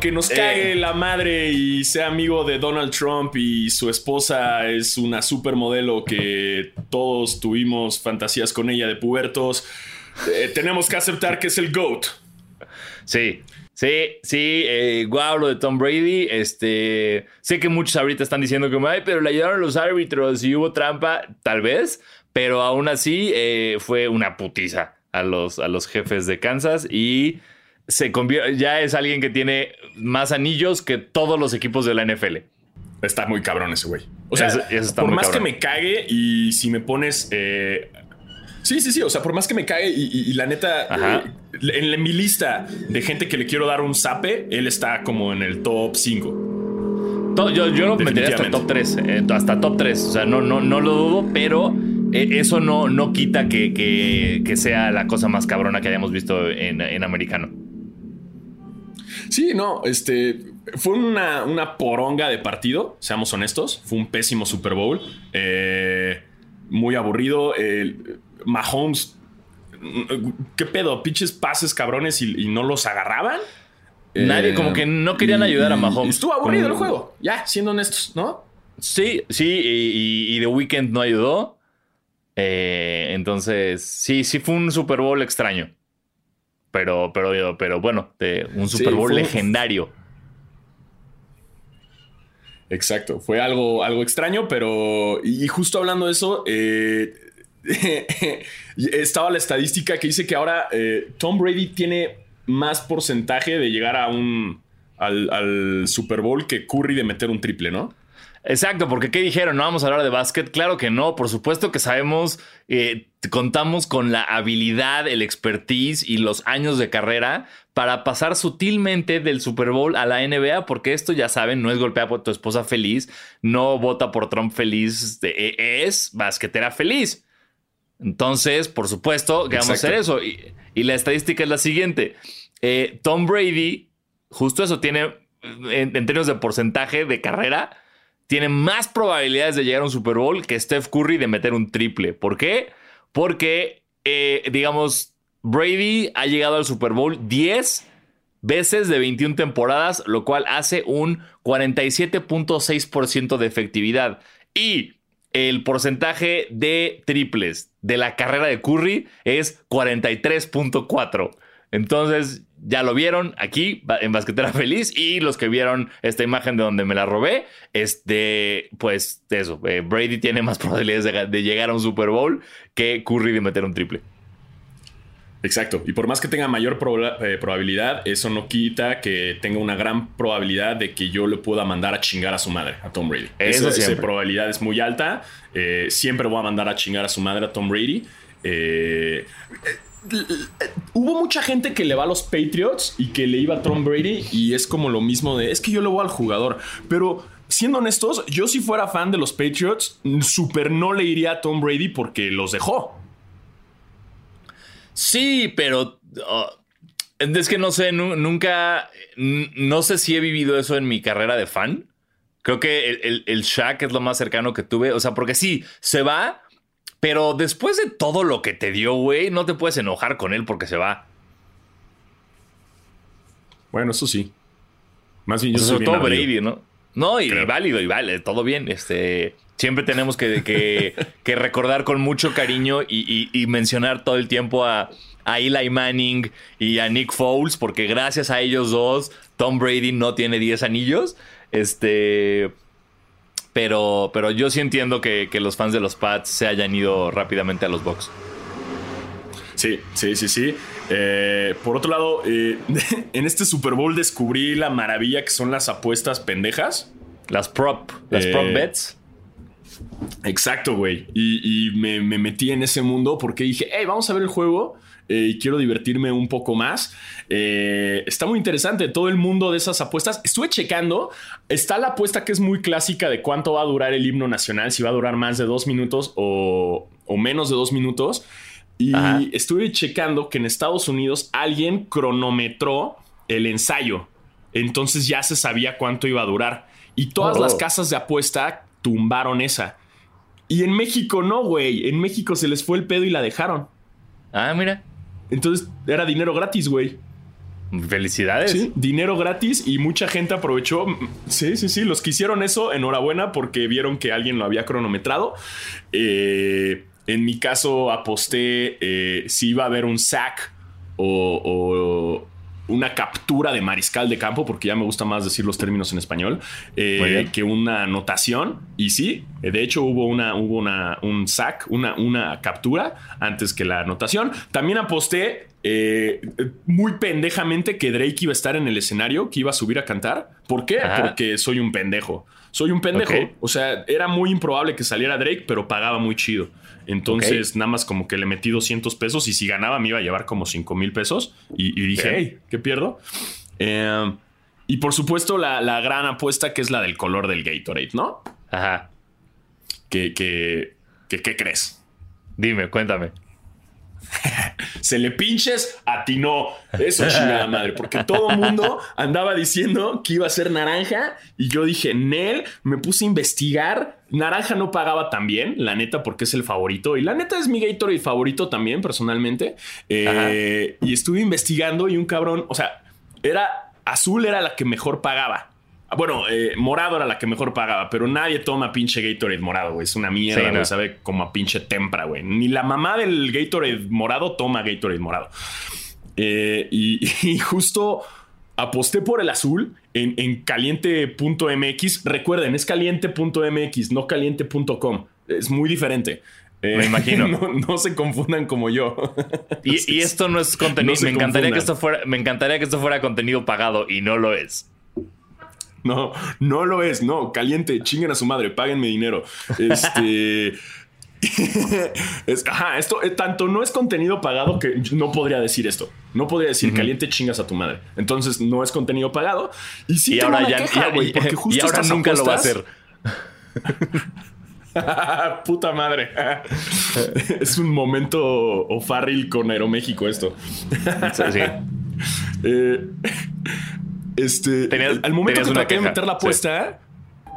aunque nos cague la madre y sea amigo de Donald Trump y su esposa es una supermodelo que todos tuvimos fantasías con ella de pubertos, eh, tenemos que aceptar que es el GOAT. Sí, Sí, sí, eh, guau, lo de Tom Brady. Este, sé que muchos ahorita están diciendo que, ay, pero le ayudaron los árbitros y hubo trampa, tal vez, pero aún así eh, fue una putiza a los, a los jefes de Kansas y se ya es alguien que tiene más anillos que todos los equipos de la NFL. Está muy cabrón ese güey. O sea, por más que me cague y si me pones eh, Sí, sí, sí. O sea, por más que me cae y, la neta, eh, en, mi lista de gente que le quiero dar un zape, él está como en el top 5. Yo, yo lo metería hasta top 3. Eh, hasta top 3. O sea, no, no, no lo dudo, pero eh, eso no, no quita que, que, sea la cosa más cabrona que hayamos visto en, en americano. Sí, no, este. Fue una, una, poronga de partido, seamos honestos. Fue un pésimo Super Bowl. muy aburrido. Mahomes, ¿qué pedo? Pinches pases cabrones y, no los agarraban. Nadie, como que no querían ayudar a Mahomes. Estuvo aburrido el juego, ya, siendo honestos, ¿no? Sí, sí, y, The Weeknd no ayudó. Eh, entonces, sí, sí fue un Super Bowl extraño. Pero, pero, pero bueno, un Super Bowl legendario. Exacto, fue algo, algo extraño, pero. Y justo hablando de eso, eh, estaba la estadística que dice que ahora eh, Tom Brady tiene más porcentaje de llegar a un al, Super Bowl que Curry de meter un triple, ¿no? Exacto, porque ¿qué dijeron? ¿No vamos a hablar de básquet? Claro que no, por supuesto que sabemos, eh, contamos con la habilidad, el expertise y los años de carrera para pasar sutilmente del Super Bowl a la NBA, porque esto ya saben, no es golpear por tu esposa feliz, no vota por Trump feliz, es basquetera feliz. Entonces, por supuesto que vamos a hacer eso. Y, la estadística es la siguiente. Eh, Tom Brady, justo eso, tiene, en, términos de porcentaje de carrera, tiene más probabilidades de llegar a un Super Bowl que Steph Curry de meter un triple. ¿Por qué? Porque, eh, digamos, Brady ha llegado al Super Bowl 10 veces de 21 temporadas, lo cual hace un 47.6% de efectividad. Y el porcentaje de triples de la carrera de Curry es 43.4. Entonces, ya lo vieron aquí en Basquetera Feliz y los que vieron esta imagen de donde me la robé, este, pues eso, eh, Brady tiene más probabilidades de llegar a un Super Bowl que Curry de meter un triple. Exacto. Y por más que tenga mayor eh, probabilidad, eso no quita que tenga una gran probabilidad de que yo le pueda mandar a chingar a su madre, a Tom Brady. Eso esa, probabilidad es muy alta. Eh, siempre voy a mandar a chingar a su madre a Tom Brady. Eh, hubo mucha gente que le va a los Patriots y que le iba a Tom Brady y es como lo mismo de, es que yo le voy al jugador. Pero siendo honestos, yo si fuera fan de los Patriots, super no le iría a Tom Brady porque los dejó. Sí, pero oh, es que no sé, nunca, no sé si he vivido eso en mi carrera de fan. Creo que el, el, Shaq es lo más cercano que tuve. O sea, porque sí, se va, pero después de todo lo que te dio, güey, no te puedes enojar con él porque se va. Bueno, eso sí. Más bien yo soy todo Brady, ¿no? No, y, válido, y vale, todo bien. Este, siempre tenemos que, recordar con mucho cariño y, mencionar todo el tiempo a, Eli Manning y a Nick Foles, porque gracias a ellos dos, Tom Brady no tiene 10 anillos. Este. Pero, pero yo sí entiendo que, los fans de los Pats se hayan ido rápidamente a los Bucks. Sí, sí, sí, sí. Eh, por otro lado, eh, en este Super Bowl descubrí la maravilla que son las apuestas pendejas. Las prop, las prop eh, bets. Exacto, güey. Y, me, metí en ese mundo porque dije, hey, vamos a ver el juego eh, y quiero divertirme un poco más. Eh, está muy interesante todo el mundo de esas apuestas. Estuve checando, está la apuesta que es muy clásica de cuánto va a durar el himno nacional, si va a durar más de dos minutos o, menos de dos minutos. Y estuve checando que en Estados Unidos alguien cronometró el ensayo. Entonces ya se sabía cuánto iba a durar. Y todas las oh. casas de apuesta tumbaron esa. Y en México no, güey. En México se les fue el pedo y la dejaron. Ah, mira. Entonces era dinero gratis, güey. Felicidades. Sí, dinero gratis y mucha gente aprovechó. Sí, sí, sí. Los que hicieron eso, enhorabuena porque vieron que alguien lo había cronometrado. Eh, en mi caso, aposté eh, si iba a haber un sack o, una captura de mariscal de campo, porque ya me gusta más decir los términos en español, eh, que una anotación. Y sí, de hecho hubo, una, hubo una, un sack, una, una captura antes que la anotación. También aposté eh, muy pendejamente que Drake iba a estar en el escenario, que iba a subir a cantar. ¿Por qué? Porque soy un pendejo. Soy un pendejo. O sea, era muy improbable que saliera Drake, pero pagaba muy chido. Entonces, nada más como que le metí 200 pesos y si ganaba me iba a llevar como 5 mil pesos. Y, dije, hey, ¿qué pierdo? Em, y por supuesto, la, gran apuesta que es la del color del Gatorade, ¿no? Ajá. ¿Qué, qué, qué crees? Dime, cuéntame. se le pinches, atinó. Eso chingada madre, porque todo el mundo andaba diciendo que iba a ser naranja y yo dije, Nel, me puse a investigar. Naranja no pagaba tan bien, la neta, porque es el favorito. Y la neta es mi Gatorade favorito también, personalmente. Eh, y estuve investigando y un cabrón, o sea, era azul, era la que mejor pagaba. Bueno, eh, morado era la que mejor pagaba, pero nadie toma pinche Gatorade morado, güey. Es una mierda, Sabe como a pinche tempra, güey. Ni la mamá del Gatorade morado toma Gatorade morado. Eh, y, justo aposté por el azul en, caliente.mx. Recuerden, es caliente.mx, no caliente.com. Es muy diferente. Eh, me imagino. No, se confundan como yo. Y, esto no es contenido. me, encantaría que esto fuera, me encantaría que esto fuera contenido pagado y no lo es. No, no lo es, no, caliente, chinguen a su madre, páguenme dinero. Este. ajá, esto eh, tanto no es contenido pagado que no podría decir esto. No podría decir caliente chingas a tu madre. Entonces no es contenido pagado. Y sí, y ahora ya, porque justo y ahora nunca lo va a hacer. Puta madre. es un momento O'Farrill con Aeroméxico esto. sí. Eh, este, al momento que traté de meter la apuesta,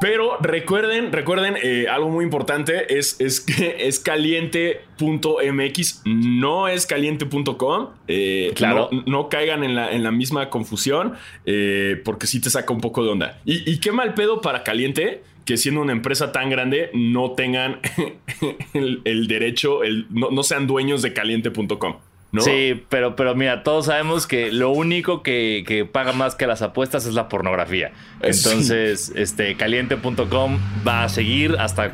pero recuerden, recuerden, eh, algo muy importante es, es que es caliente.mx, no es caliente.com. Eh, claro. No, caigan en la, en la misma confusión, eh, porque sí te saca un poco de onda. Y, qué mal pedo para caliente que siendo una empresa tan grande no tengan el, derecho, el, no sean dueños de caliente.com. Sí, pero, pero mira, todos sabemos que lo único que, paga más que las apuestas es la pornografía. Entonces, este, caliente.com va a seguir hasta.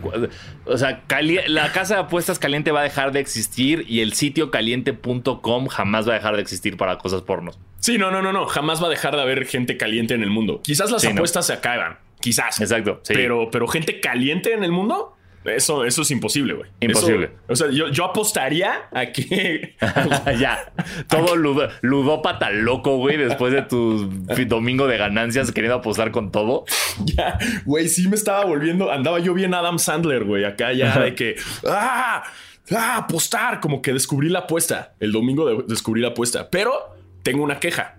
O sea, la casa de apuestas caliente va a dejar de existir y el sitio caliente.com jamás va a dejar de existir para cosas pornos. Sí, no, no, no, no. Jamás va a dejar de haber gente caliente en el mundo. Quizás las apuestas se acaban. Quizás. Exacto. Pero, pero gente caliente en el mundo. Eso, eso es imposible, güey. Imposible. o sea, yo, apostaría a que. ya. Todo ludópata loco, güey, después de tu domingo de ganancias queriendo apostar con todo. Ya, güey, sí me estaba volviendo. Andaba yo bien Adam Sandler, güey, acá ya de que. ¡Ah! ¡Ah! Apostar. Como que descubrí la apuesta. El domingo de, descubrí la apuesta. Pero tengo una queja.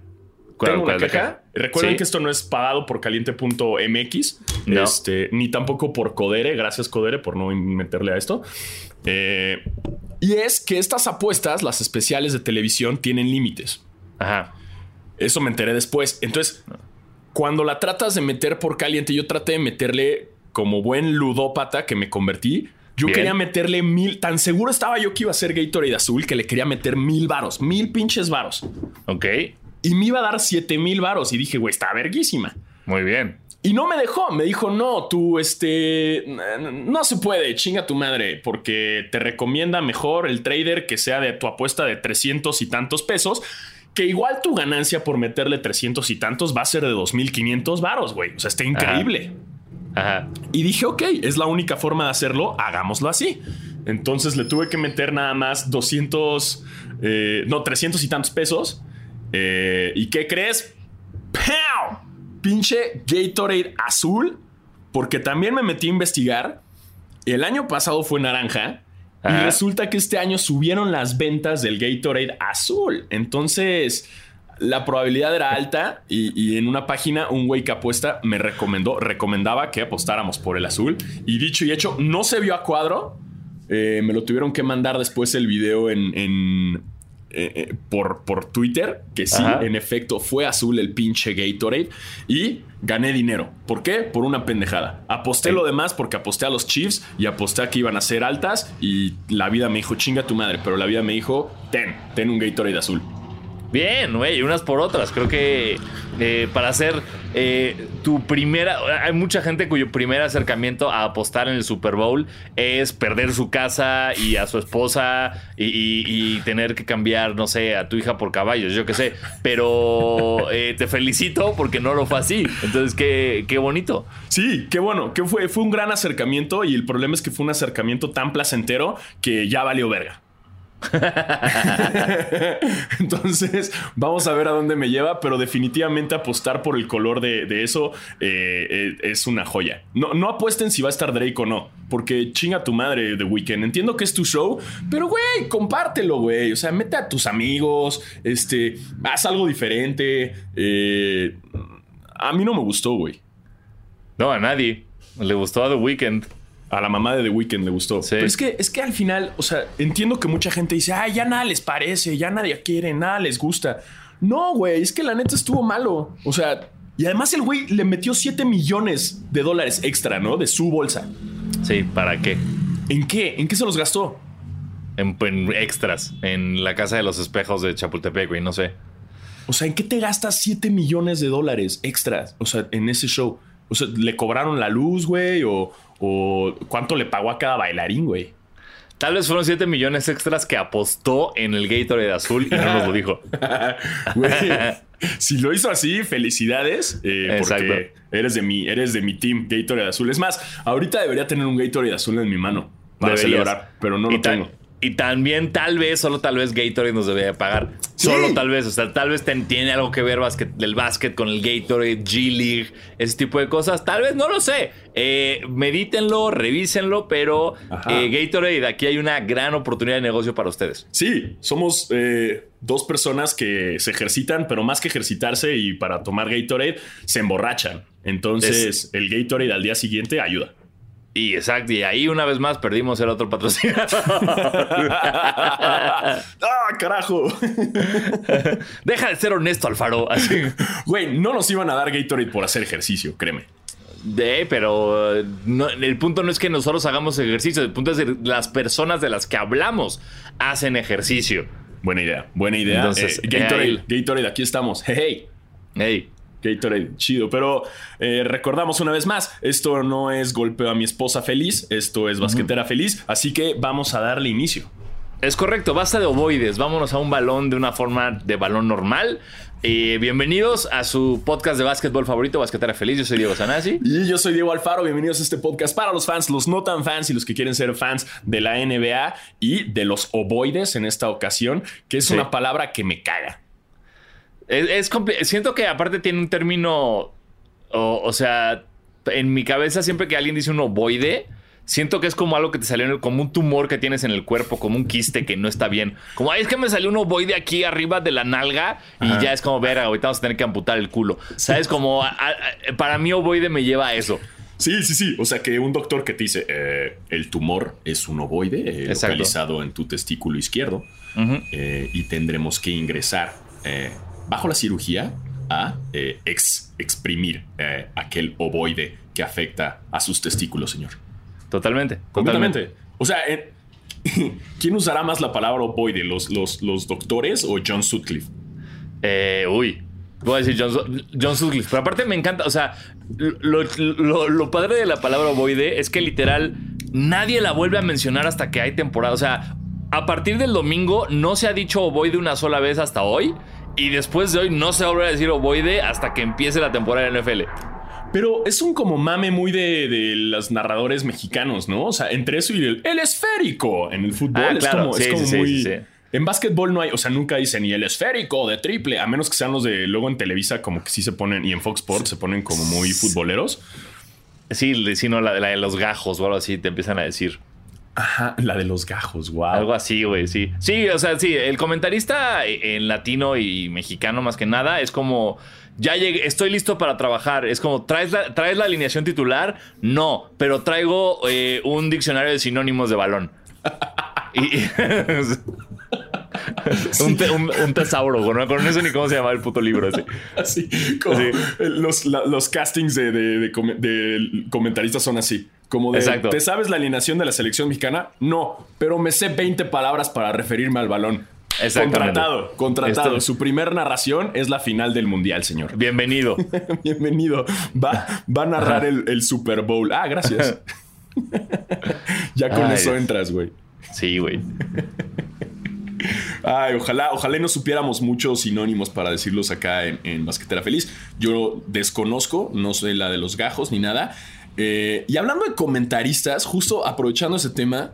Tengo una queja. Recuerden que esto no es pagado por caliente.mx, este, ni tampoco por Codere. Gracias, Codere, por no meterle a esto. Eh, y es que estas apuestas, las especiales de televisión, tienen límites. Ajá. Eso me enteré después. Entonces, cuando la tratas de meter por caliente, yo traté de meterle como buen ludópata que me convertí. Yo quería meterle mil. Tan seguro estaba yo que iba a ser Gatorade azul que le quería meter mil varos, mil pinches varos. Ok y me iba a dar 7 mil varos. Y dije, güey, está verguísima. Muy bien. Y no me dejó, me dijo, no, tú, este, no se puede, chinga tu madre, porque te recomienda mejor el trader que sea de tu apuesta de 300 y tantos pesos, que igual tu ganancia por meterle 300 y tantos va a ser de 2.500 varos, güey. O sea, está increíble. Ajá. Y dije, ok, es la única forma de hacerlo, hagámoslo así. Entonces le tuve que meter nada más 200, eh, no, 300 y tantos pesos eh, ¿Y qué crees? ¡Pow! Pinche Gatorade azul. Porque también me metí a investigar. El año pasado fue naranja. Y resulta que este año subieron las ventas del Gatorade azul. Entonces, la probabilidad era alta. Y, en una página, un güey que apuesta me recomendó, recomendaba que apostáramos por el azul. Y dicho y hecho, no se vio a cuadro. Eh, me lo tuvieron que mandar después el video en eh, por, por Twitter que sí, Ajá. en efecto, fue azul el pinche Gatorade y gané dinero. ¿Por qué? Por una pendejada. Aposté Sí. lo demás porque aposté a los Chiefs y aposté a que iban a ser altas y la vida me dijo, chinga tu madre, pero la vida me dijo, ten, ten un Gatorade azul. Bien, güey, unas por otras. Creo que eh, para hacer eh, tu primera. Hay mucha gente cuyo primer acercamiento a apostar en el Super Bowl es perder su casa y a su esposa y, tener que cambiar, no sé, a tu hija por caballos, yo qué sé. Pero eh, te felicito porque no lo fue así. Entonces, qué, qué bonito. Sí, qué bueno, que fue, fue un gran acercamiento y el problema es que fue un acercamiento tan placentero que ya valió verga. Entonces, vamos a ver a dónde me lleva, pero definitivamente apostar por el color de, eso eh, eh, es una joya. No, no apuesten si va a estar Drake o no, porque chinga tu madre The Weeknd. Entiendo que es tu show, pero güey, compártelo, güey. O sea, mete a tus amigos, este, haz algo diferente. Eh, a mí no me gustó, güey. No, a nadie. Le gustó a The Weeknd. A la mamá de The Weeknd le gustó. Sí. Pero es que, es que al final, o sea, entiendo que mucha gente dice, ay, ya nada les parece, ya nadie quiere, nada les gusta. No, güey, es que la neta estuvo malo. O sea, y además el güey le metió 7 millones de dólares extra, ¿no? De su bolsa. Sí, ¿para qué? ¿En qué? ¿En qué se los gastó? En, en extras. En la casa de los espejos de Chapultepec, güey, no sé. O sea, ¿en qué te gastas 7 millones de dólares extras? O sea, en ese show. O sea, ¿le cobraron la luz, güey? O, o cuánto le pagó a cada bailarín, güey? Tal vez fueron 7 millones extras que apostó en el Gatorade azul y no nos lo dijo. Güey, si lo hizo así, felicidades. eh, porque Exacto. eres de mi, eres de mi team Gatorade azul. Es más, ahorita debería tener un Gatorade azul en mi mano para Deberías. celebrar, pero no y lo tengo. Y también, tal vez, solo tal vez Gatorade nos debería pagar. Sí. Solo tal vez. O sea, tal vez ten- tiene algo que ver basket, el básquet con el Gatorade, G-League, ese tipo de cosas. Tal vez, no lo sé. Eh, medítenlo, revísenlo, pero eh, Gatorade, aquí hay una gran oportunidad de negocio para ustedes. Sí, somos eh, dos personas que se ejercitan, pero más que ejercitarse y para tomar Gatorade, se emborrachan. Entonces, el Gatorade al día siguiente ayuda. Y exacto, y ahí una vez más perdimos el otro patrocinador. ¡Ah, carajo! Deja de ser honesto, Alfaro. Así. Güey, no nos iban a dar Gatorade por hacer ejercicio, créeme. De, pero eh, no- el punto no es que nosotros hagamos ejercicio, el punto es que las personas de las que hablamos hacen ejercicio. Buena idea, buena idea. Entonces, Eh, Gatorade, Gatorade, aquí estamos. Hey, hey. Hey, Gatorade, chido. Pero eh, recordamos una vez más, esto no es golpeo a mi esposa feliz, esto es basquetera feliz, así que vamos a darle inicio. es correcto, basta de ovoides, vámonos a un balón de una forma de balón normal. Eh, bienvenidos a su podcast de básquetbol favorito, Basquetera Feliz. Yo soy Diego Sanasi. Y yo soy Diego Alfaro, bienvenidos a este podcast para los fans, los no tan fans y los que quieren ser fans de la NBA y de los ovoides en esta ocasión, que es Sí. una palabra que me caga. Es, es Siento que aparte tiene un término. O, o sea, en mi cabeza, siempre que alguien dice un ovoide, siento que es como algo que te salió en el- como un tumor que tienes en el cuerpo, como un quiste que no está bien. Como, ay, es que me salió un ovoide aquí arriba de la nalga y Ajá. ya es como, ver, ahorita vamos a tener que amputar el culo. ¿Sabes? Como, a- a- para mí, ovoide me lleva a eso. Sí, sí, sí. O sea, que un doctor que te dice, eh, el tumor es un ovoide eh, localizado en tu testículo izquierdo eh, y tendremos que ingresar bajo la cirugía a eh, ex- exprimir eh, aquel ovoide que afecta a sus testículos, señor. Totalmente. Totalmente. O sea, eh, ¿quién usará más la palabra ovoide? ¿Los, los, los doctores o John Sutcliffe? Uy. Voy a decir John, John Sutcliffe. Pero aparte me encanta. O sea, lo, lo- lo padre de la palabra ovoide es que literal nadie la vuelve a mencionar hasta que hay temporada. O sea, a partir del domingo no se ha dicho ovoide una sola vez hasta hoy. Y después de hoy no se va a volver a decir ovoide hasta que empiece la temporada de NFL. Pero es un como mame muy de, de los narradores mexicanos, ¿no? O sea, entre eso y el, el esférico en el fútbol Ah, es claro. como, es como sí, muy... sí. En básquetbol no hay, o sea, nunca dicen ni el esférico de triple, a menos que sean los de luego en Televisa, como que sí se ponen, y en Fox Sports se ponen como muy futboleros. Sí, sí, no, la, la de los gajos o algo así te empiezan a decir. Ajá, la de los gajos, wow. Algo así, güey, sí. Sí, o sea, sí, el comentarista en latino y mexicano más que nada es como, ya llegué, estoy listo para trabajar. Es como, ¿traes la, ¿traes la alineación titular? No, pero traigo eh, un diccionario de sinónimos de balón. Y- un, tesauro, ¿no? Con eso ni cómo se llama el puto libro ese. Así, como Los, castings de, comentaristas son así. Como de, Exacto. ¿te sabes la alineación de la selección mexicana? No, pero me sé 20 palabras para referirme al balón. Contratado, contratado. Su primer narración es la final del mundial, señor. Bienvenido. Bienvenido. Va, va a narrar el, Super Bowl. Ah, gracias. ya con eso entras, güey. Sí, güey. Ay, ojalá, ojalá no supiéramos muchos sinónimos para decirlos acá en, Basquetera Feliz. Yo desconozco, no soy la de los gajos ni nada. Eh, y hablando de comentaristas, justo aprovechando ese tema,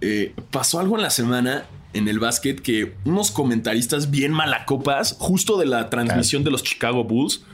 eh, pasó algo en la semana en el básquet que unos comentaristas bien malacopas, justo de la transmisión de los Chicago Bulls,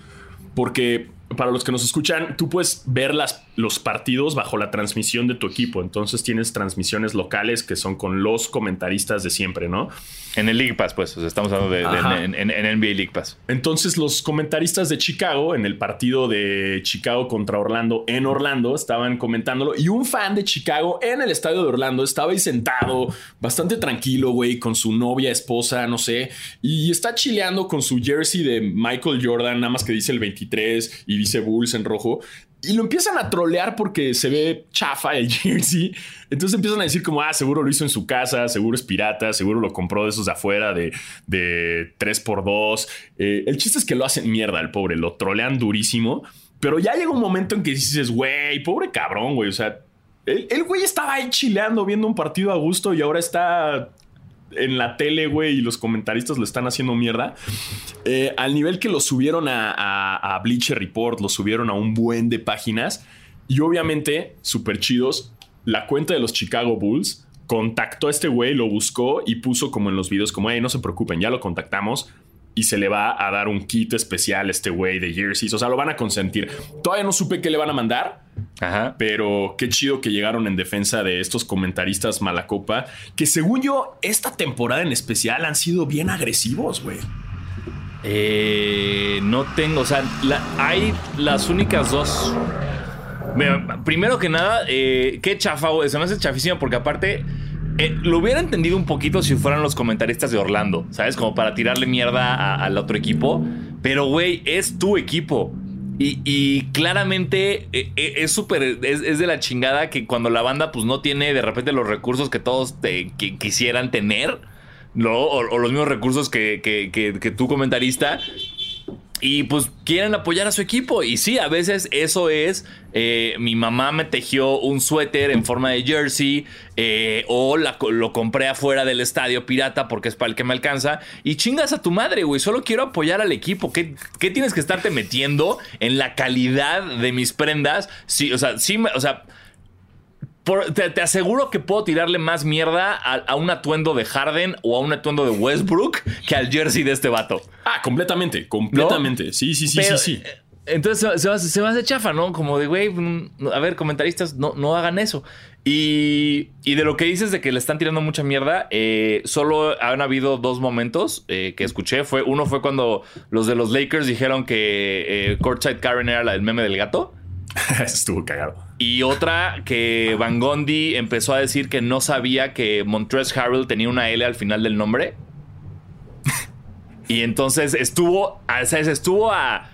porque para los que nos escuchan, tú puedes ver las, los partidos bajo la transmisión de tu equipo. Entonces tienes transmisiones locales que son con los comentaristas de siempre, ¿no? En el League Pass, pues. estamos hablando de, en, NBA League Pass. Entonces, los comentaristas de Chicago, en el partido de Chicago contra Orlando, en Orlando, estaban comentándolo. Y un fan de Chicago en el estadio de Orlando estaba ahí sentado, bastante tranquilo, güey, con su novia, esposa, no sé. Y está chileando con su jersey de Michael Jordan, nada más que dice el 23 y dice Bulls en rojo. Y lo empiezan a trolear porque se ve chafa el jersey. Entonces empiezan a decir como, ah, seguro lo hizo en su casa, seguro es pirata, seguro lo compró de esos de afuera de, de 3x2. Eh, el chiste es que lo hacen mierda el pobre, lo trolean durísimo. Pero ya llega un momento en que dices, güey, pobre cabrón, güey. O sea, el, el güey estaba ahí chileando, viendo un partido a gusto y ahora está en la tele, güey, y los comentaristas lo están haciendo mierda. Eh, al nivel que lo subieron a, Bleacher Report, lo subieron a un buen de páginas. Y obviamente, súper chidos, la cuenta de los Chicago Bulls contactó a este güey, lo buscó y puso como en los videos, como, hey, no se preocupen, ya lo contactamos y se le va a dar un kit especial a este güey de jerseys. O sea, lo van a consentir. Todavía no supe qué le van a mandar. Ajá. Pero qué chido que llegaron en defensa de estos comentaristas malacopa. Que según yo, esta temporada en especial han sido bien agresivos, güey. Eh, no tengo, o sea, hay las únicas dos. primero que nada, eh, qué chafa, güey. Se me hace chafísimo porque aparte eh, lo hubiera entendido un poquito si fueran los comentaristas de Orlando, ¿sabes? Como para tirarle mierda al otro equipo. Pero, güey, es tu equipo. Y, claramente eh, eh, es súper, es, de la chingada que cuando la banda pues no tiene de repente los recursos que todos te, quisieran tener, ¿no? O, los mismos recursos que, que, tú comentarista, y pues quieren apoyar a su equipo. Y sí, a veces eso es. Eh, mi mamá me tejió un suéter en forma de jersey. Eh, o lo compré afuera del estadio pirata porque es para el que me alcanza. Y chingas a tu madre, güey. Solo quiero apoyar al equipo. ¿Qué, tienes que estarte metiendo en la calidad de mis prendas? Sí, o sea, sí, o sea te, aseguro que puedo tirarle más mierda a, un atuendo de Harden o a un atuendo de Westbrook que al jersey de este vato. Ah, completamente, completamente. Sí, sí, sí, sí, sí. Eh, entonces se, va, se va de chafa, ¿no? Como de, güey, mm, a ver, comentaristas, no, no hagan eso. Y, de lo que dices de que le están tirando mucha mierda, eh, solo han habido dos momentos eh, que escuché. Fue, uno fue cuando los de los Lakers dijeron que Courtside Karen era la del meme del gato. Estuvo cagado. Y otra que Van Gondi empezó a decir que no sabía que Montrezl Harrell tenía una L al final del nombre. y entonces estuvo, estuvo a,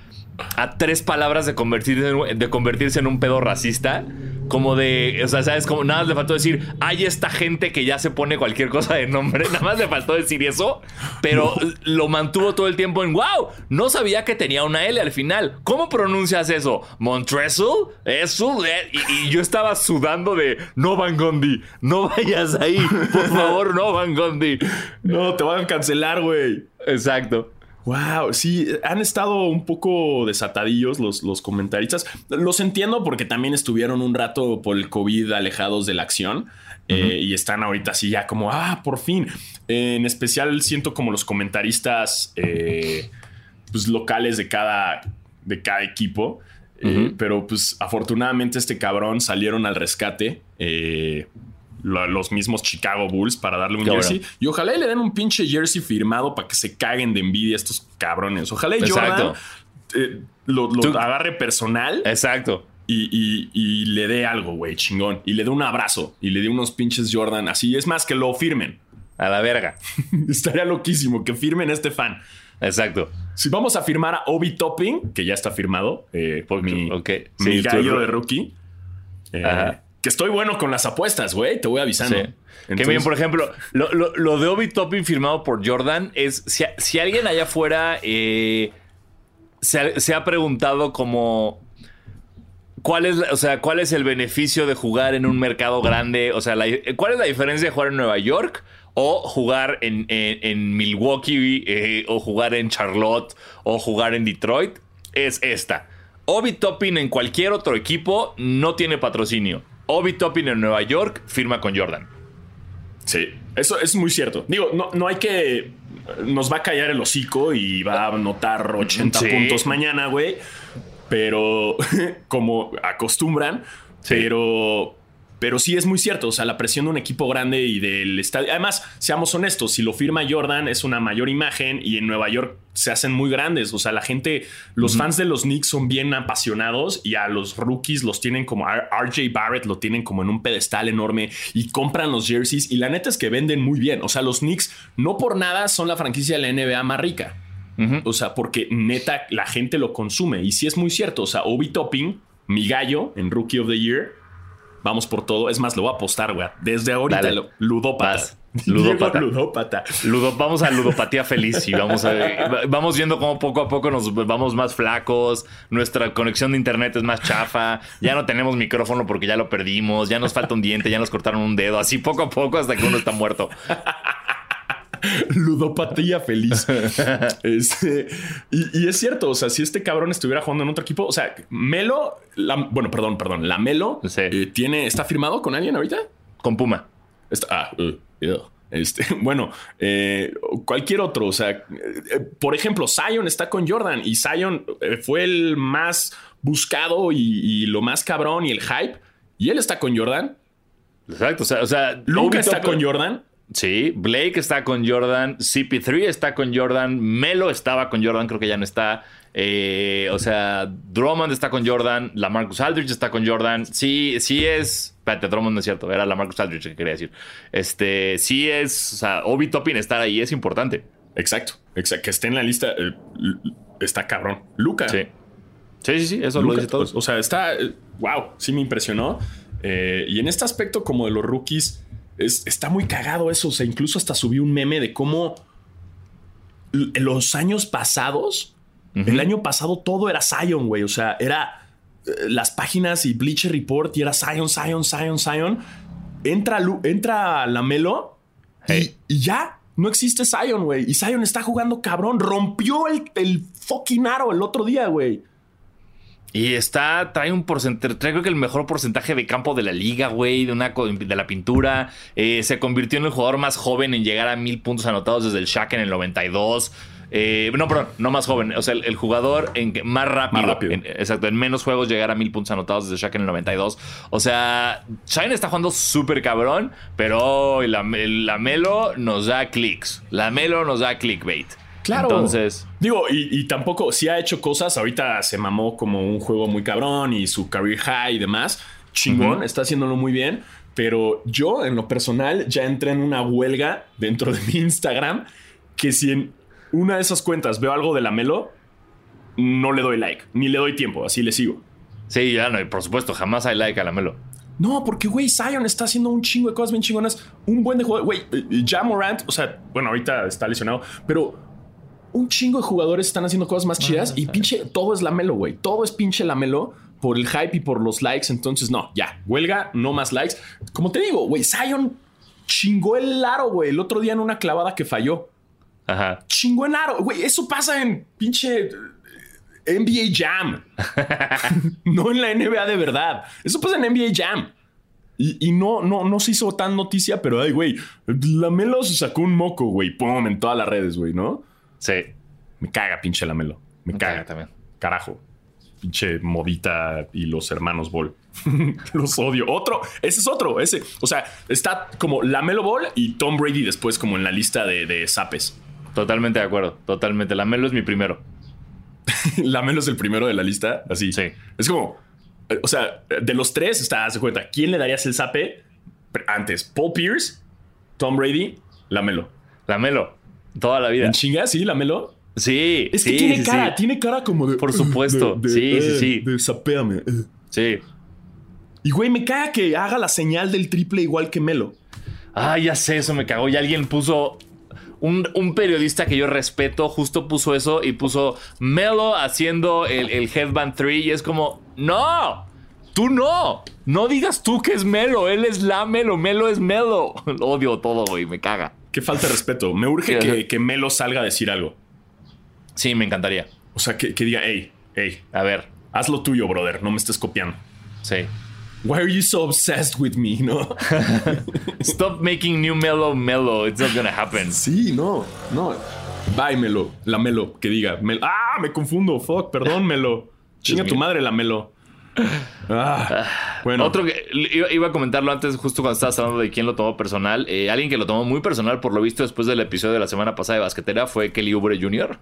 a tres palabras de convertirse, de convertirse en un pedo racista como de, o sea, ¿sabes? Como nada más le faltó decir, hay esta gente que ya se pone cualquier cosa de nombre, nada más le faltó decir eso, pero lo mantuvo todo el tiempo en, wow, no sabía que tenía una L al final. ¿Cómo pronuncias eso? ¿Montresul? ¿Eso? Eh, y, yo estaba sudando de, no Van Gondi, no vayas ahí, por favor, no Van Gondi. No, te van a cancelar, güey. Exacto. Wow, sí, han estado un poco desatadillos los, los comentaristas. Los entiendo porque también estuvieron un rato por el COVID alejados de la acción eh, y están ahorita así ya como, ah, por fin. en especial siento como los comentaristas eh, pues, locales de cada, de cada equipo. Eh, pero pues afortunadamente este cabrón salieron al rescate los mismos Chicago Bulls para darle un jersey. Y ojalá le den un pinche jersey firmado para que se caguen de envidia estos cabrones. Ojalá y Jordan eh, lo, agarre personal. Exacto. Y, le dé algo, güey, chingón. Y le dé un abrazo. Y le dé unos pinches Jordan así. Es más, que lo firmen. A la verga. Estaría loquísimo que firmen este fan. Exacto. Si vamos a firmar a Obi Topping, que ya está firmado eh, por mi, Ok. mi Sí, gallo de rookie. eh, Ajá. Que estoy bueno con las apuestas, güey. Te voy avisando. Sí. que bien, por ejemplo, lo, lo- lo de Obi Toppin firmado por Jordan es si, si alguien allá afuera eh, se, ha- se ha preguntado como cuál es, o sea, cuál es el beneficio de jugar en un mercado grande, o sea, la- cuál es la diferencia de jugar en Nueva York o jugar en, en- en Milwaukee eh, o jugar en Charlotte o jugar en Detroit, es esta. Obi Toppin en cualquier otro equipo no tiene patrocinio. Obi Toppin en Nueva York firma con Jordan. Sí, eso es muy cierto. Digo, no, no hay que. Nos va a callar el hocico y va a anotar 80 Sí. puntos mañana, güey. Pero como acostumbran, Sí. pero. Pero sí es muy cierto, o sea, la presión de un equipo grande y del estadio. Además, seamos honestos, si lo firma Jordan es una mayor imagen y en Nueva York se hacen muy grandes. O sea, la gente, los fans de los Knicks son bien apasionados y a los rookies los tienen como RJ Barrett, lo tienen como en un pedestal enorme y compran los jerseys. Y la neta es que venden muy bien. O sea, los Knicks no por nada son la franquicia de la NBA más rica. O sea, porque neta la gente lo consume. Y sí es muy cierto. O sea, Obi Topping, mi gallo en Rookie of the Year. Vamos por todo. Es más, lo voy a apostar, güey. Desde ahorita, Dale. ludópata. Vas. Ludópata. Ludópata. Ludo- vamos a ludopatía feliz y vamos, a- vamos viendo cómo poco a poco nos vamos más flacos, nuestra conexión de internet es más chafa, ya no tenemos micrófono porque ya lo perdimos, ya nos falta un diente, ya nos cortaron un dedo, así poco a poco hasta que uno está muerto. Ludopatía feliz. Este, y, y es cierto, o sea, si este cabrón estuviera jugando en otro equipo, o sea, Melo, la- bueno, perdón, perdón, la Melo Sí. eh, tiene, ¿está firmado con alguien ahorita? Con Puma. Está- ah, uh, ew. Este, bueno, eh, cualquier otro, o sea, eh, eh, por ejemplo, Zion está con Jordan y Zion fue el más buscado y, y lo más cabrón y el hype, y él está con Jordan. Exacto, o sea, o sea Luca Obi está con Jordan. Sí, Blake está con Jordan, CP3 está con Jordan, Melo estaba con Jordan, creo que ya no está. Eh, o sea, Drummond está con Jordan, la Marcus Aldridge está con Jordan. Sí, sí es. Espérate, Drummond no es cierto, era la Marcus Aldridge que quería decir. Este, sí es. O sea, Obi Toppin estar ahí es importante. Exacto, exacto, que esté en la lista, eh, está cabrón. Luca. Sí. Sí, sí, sí, eso lo dice todo. O sea, está. eh, Wow, sí me impresionó. Eh, y en este aspecto, como de los rookies, es- está muy cagado eso. O sea, incluso hasta subí un meme de cómo los años pasados, el año pasado todo era Zion, güey. O sea, era eh, las páginas y Bleacher Report y era Zion, Zion, Zion, Zion. Entra, Lu- entra Lamelo Hey. y, y ya. No existe Zion, güey. Y Zion está jugando cabrón. Rompió el, el fucking aro el otro día, güey. Y está, trae un porcentaje, trae creo que el mejor porcentaje de campo de la liga, güey, de, una, de la pintura. Eh, se convirtió en el jugador más joven en llegar a mil puntos anotados desde el Shaq en el 92. Eh, no, perdón, no más joven. O sea, el, el jugador en que- más rápido. Más rápido. en- exacto, en menos juegos llegar a mil puntos anotados desde Shaq en el 92. O sea, Shine está jugando súper cabrón, pero la, la Melo nos da clics. La Melo nos da clickbait. Claro. Entonces, Digo, y, y tampoco, sí ha hecho cosas. Ahorita se mamó como un juego muy cabrón y su career high y demás. Chingón, está haciéndolo muy bien. Pero yo, en lo personal, ya entré en una huelga dentro de mi Instagram que si en una de esas cuentas veo algo de la Melo, no le doy like, ni le doy tiempo, así le sigo. sí, ya no, y por supuesto, jamás hay like a la Melo. No, porque, güey, Zion está haciendo un chingo de cosas bien chingonas. Un buen de jugador. Güey, eh, Ja Morant, o sea, bueno, ahorita está lesionado, pero un chingo de jugadores están haciendo cosas más chidas y pinche, todo es Lamelo, güey. Todo es pinche Lamelo por el hype y por los likes. Entonces, no, ya, huelga, no más likes. Como te digo, güey, Zion chingó el aro, güey, el otro día en una clavada que falló. Ajá. Chingó en aro, güey. Eso pasa en pinche eh, NBA Jam. no en la NBA de verdad. Eso pasa en NBA Jam. Y, y no, no, no se hizo tan noticia, pero ay, güey, Lamelo se sacó un moco, güey, pum, en todas las redes, güey, ¿no? Sí. Me caga, pinche Lamelo. Me, Me caga caga también. Carajo. Pinche modita y los hermanos Ball. los odio. Otro, ese es otro. Ese, o sea, está como Lamelo Ball y Tom Brady después, como en la lista de, de zapes. Totalmente de acuerdo. Totalmente. La Melo es mi primero. Lamelo es el primero de la lista. Así. Sí. Es como, eh, o sea, de los tres, está, haz de cuenta, ¿quién le darías el zape antes? Paul Pierce, Tom Brady, La Melo. Toda la vida. ¿En chinga? Sí, la Melo. Sí. Es que sí, tiene sí, cara, sí. tiene cara como de. Por supuesto. Sí, sí, sí. De sapéame. eh. Sí. Y güey, me caga que haga la señal del triple igual que Melo. Ah, ya sé, eso me cagó. Y alguien puso. Un, un periodista que yo respeto justo puso eso y puso Melo haciendo el, el Headband 3 y es como, no, tú no, no digas tú que es Melo, él es la Melo, Melo es Melo. Lo odio todo, güey, me caga. Qué falta de respeto. Me urge que, Melo salga a decir algo. Sí, me encantaría. O sea, que, que diga, hey, hey, A ver, haz lo tuyo, brother. No me estés copiando. sí. Why are you so obsessed with me? No. Stop making new Melo Melo, it's not gonna happen. Sí, no, no. Bye, Melo. La Melo. Que diga. Mel- ah, me confundo. Fuck, perdón, Melo. Chinga tu madre, la Melo. Ah, bueno. Otro que iba, a comentarlo antes, justo cuando estabas hablando de quién lo tomó personal. eh, alguien que lo tomó muy personal, por lo visto, después del episodio de la semana pasada de Basquetera, fue Kelly Oubre Jr.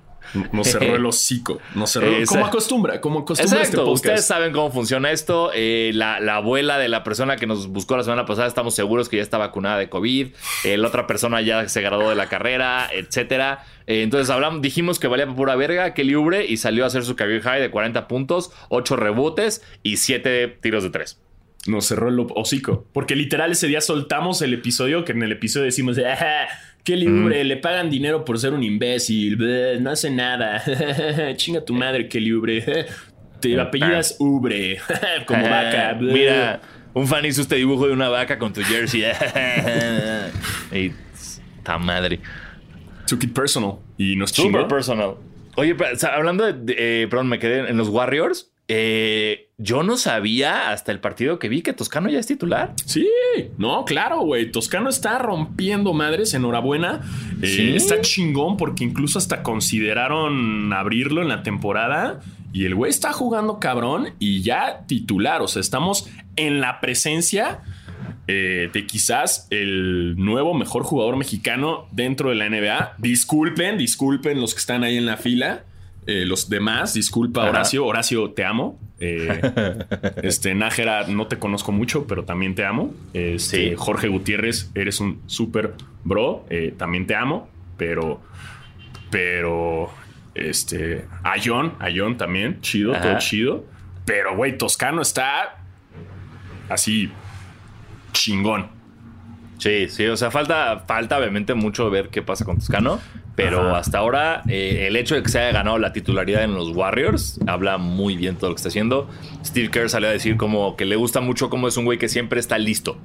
Nos cerró el hocico. Nos cerró. Eh, como acostumbra, como acostumbra este Exacto, podcast. ustedes saben cómo funciona esto. eh, la, la abuela de la persona que nos buscó la semana pasada, estamos seguros que ya está vacunada de COVID. eh, la otra persona ya se graduó de la carrera, etcétera. Entonces hablamos, dijimos que valía pura verga Kelly Oubre y salió a hacer su career high de 40 puntos, 8 rebotes y 7 tiros de 3. Nos cerró el hocico. Porque literal ese día soltamos el episodio que en el episodio decimos, ajá, qué libre, le pagan dinero por ser un imbécil, bleh, no hace nada, chinga tu madre, qué libre, te apellidas Ubre, como vaca. bleh. Mira, un fan hizo este dibujo de una vaca con tu jersey. y ta madre. Took it personal y nos Super chingó. personal. Oye, hablando de, de- eh, perdón, me quedé en los Warriors. Eh, yo no sabía hasta el partido que vi que Toscano ya es titular. Sí, no, claro, güey. Toscano está rompiendo madres, enhorabuena. Eh, Sí. está chingón porque incluso hasta consideraron abrirlo en la temporada. Y el güey está jugando cabrón y ya titular. O sea, estamos en la presencia eh, de quizás el nuevo mejor jugador mexicano dentro de la NBA. Disculpen, disculpen los que están ahí en la fila. Eh, los demás, disculpa Ajá. Horacio, Horacio, te amo. Eh, este, Nájera, no te conozco mucho, pero también te amo. Este, Sí. Jorge Gutiérrez, eres un super bro, eh, también te amo, pero, pero, este, Ayón, Ayón también, chido, Ajá. todo chido. Pero, güey, Toscano está así chingón. Sí, sí, o sea, falta, falta obviamente mucho ver qué pasa con Toscano. Pero Ajá. hasta ahora, eh, el hecho de que se haya ganado la titularidad en los Warriors habla muy bien todo lo que está haciendo. Steve Kerr salió a decir como que le gusta mucho cómo es un güey que siempre está listo.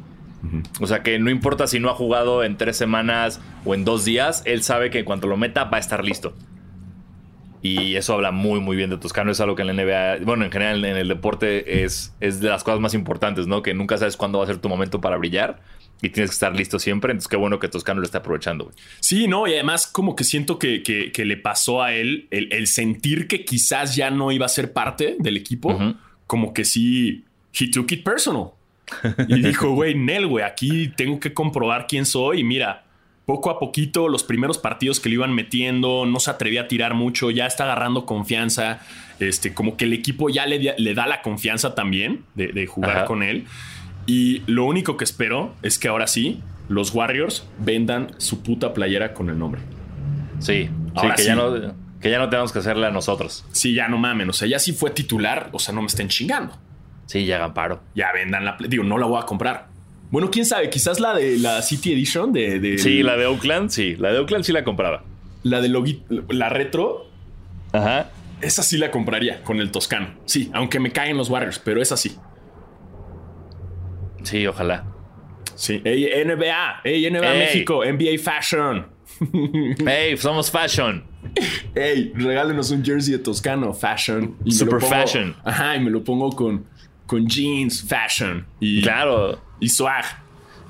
O sea, que no importa si no ha jugado en tres semanas o en dos días, él sabe que en cuanto lo meta va a estar listo. Y eso habla muy, muy bien de Toscano. Es algo que en la NBA, bueno, en general en el deporte es, es de las cosas más importantes, ¿no? Que nunca sabes cuándo va a ser tu momento para brillar y tienes que estar listo siempre. Entonces, qué bueno que Toscano lo esté aprovechando, güey. Sí, no, y además como que siento que, que- que le pasó a él el, el sentir que quizás ya no iba a ser parte del equipo, Ujú. como que sí, he took it personal. Y dijo, güey, Nel, güey, aquí tengo que comprobar quién soy y mira, poco a poquito los primeros partidos que le iban metiendo, no se atrevía a tirar mucho, ya está agarrando confianza, este, como que el equipo ya le, le da la confianza también de, de jugar Ajá. con él. Y lo único que espero es que ahora sí, los Warriors vendan su puta playera con el nombre. Sí, que, sí. Ya no, que ya no tenemos que hacerle a nosotros. Sí, ya no mamen, o sea, ya sí fue titular, o sea, no me estén chingando. Sí, ya hagan paro. Ya vendan la, digo, no la voy a comprar. Bueno, quién sabe, quizás la de la City Edition de, de- Sí, la de Oakland, sí. La de Oakland sí la compraba. la de Logi- la retro, Ajá. esa sí la compraría con el Toscano. Sí, aunque me caen los Warriors, pero esa sí. Sí, ojalá. Sí, Ey, NBA, Ey, NBA Ey. México, NBA Fashion. Hey, somos fashion. Ey, regálenos un jersey de Toscano, Fashion. Y Super fashion. Ajá, y me lo pongo con, con jeans, Fashion. Y, Claro. y swag.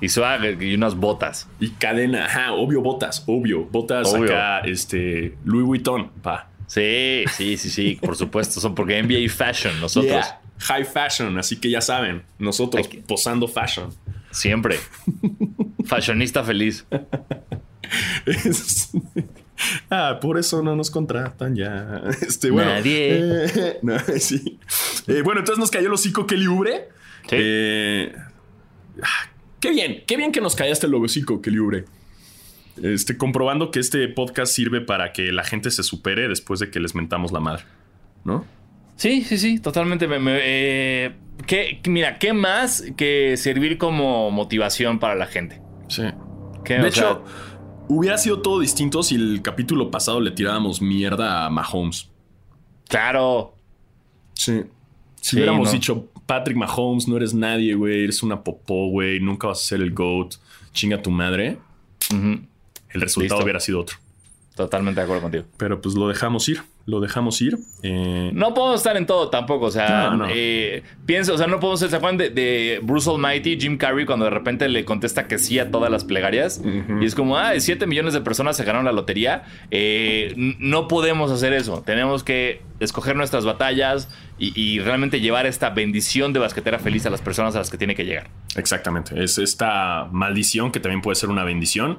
Y swag y unas botas. Y cadena, ajá, obvio, botas, obvio. Botas Obvio. acá, este, Louis Vuitton, pa. Sí, sí, sí, sí, por supuesto. Son porque NBA Fashion, nosotros. Yeah, High fashion, así que ya saben, nosotros posando fashion. Siempre. Fashionista feliz. ah, por eso no nos contratan ya. Este, bueno. Nadie. eh, no, sí. Eh, bueno, entonces nos cayó el hocico Kelly Ubre. Sí. Eh, ah, qué bien, qué bien que nos callaste el hocico, Kelly Ubre. este, comprobando que este podcast sirve para que la gente se supere después de que les mentamos la madre, ¿no? Sí, sí, sí, totalmente. Eh, mira, ¿qué más que servir como motivación para la gente? Sí. de hecho, hubiera sido todo distinto si el capítulo pasado le tirábamos mierda a Mahomes. Claro. Sí. Si hubiéramos dicho, Patrick Mahomes, no eres nadie, güey, eres una popó, güey, nunca vas a ser el GOAT, chinga tu madre, el resultado hubiera sido otro. Totalmente de acuerdo contigo. Pero pues lo dejamos ir lo dejamos ir. Eh, no podemos estar en todo tampoco, o sea, eh, pienso, o sea, no podemos ser, ¿se acuerdan de, Bruce Almighty, Jim Carrey, cuando de repente le contesta que sí a todas las plegarias? Y es como, ah, 7 millones de personas se ganaron la lotería. Eh, no podemos hacer eso, tenemos que escoger nuestras batallas y, realmente llevar esta bendición de basquetera feliz a las personas a las que tiene que llegar. Exactamente, es esta maldición que también puede ser una bendición,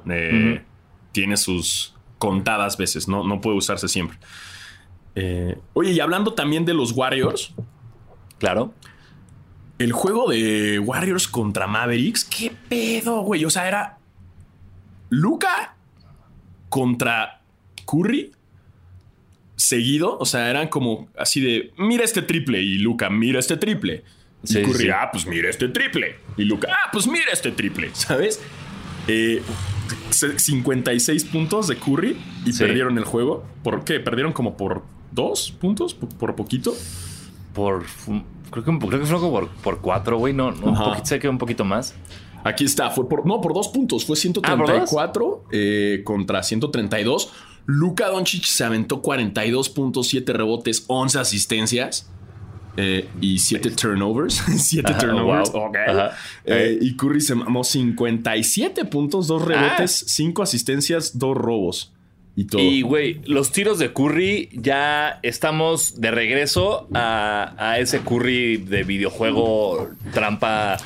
tiene sus contadas veces, no, no puede usarse siempre. Eh, oye, y hablando también de los Warriors. Claro. El juego de Warriors contra Mavericks, ¿qué pedo, güey? O sea, era Luca contra Curry seguido. O sea, eran como así de, mira este triple. Y Luca, mira este triple. Y Curry, ah, pues mira este triple. Y Luca, ah, pues mira este triple. ¿Sabes? 56 eh, puntos de Curry y perdieron el juego. ¿Por qué? Perdieron como por dos puntos por, poquito. Por. Creo que, creo que fue por, por cuatro, güey. No, no un poquito, sé que un poquito más. Aquí está, fue por. No, por dos puntos. Fue 134 ah, eh, contra 132. Luka Doncic se aventó 42.7 rebotes, 11 asistencias. Eh, y 7 turnovers. 7 turnovers. Eh, y Curry se mamó 57 puntos, 2 rebotes, 5 ah. asistencias, 2 robos. Y güey, los tiros de Curry ya estamos de regreso a, ese Curry de videojuego trampa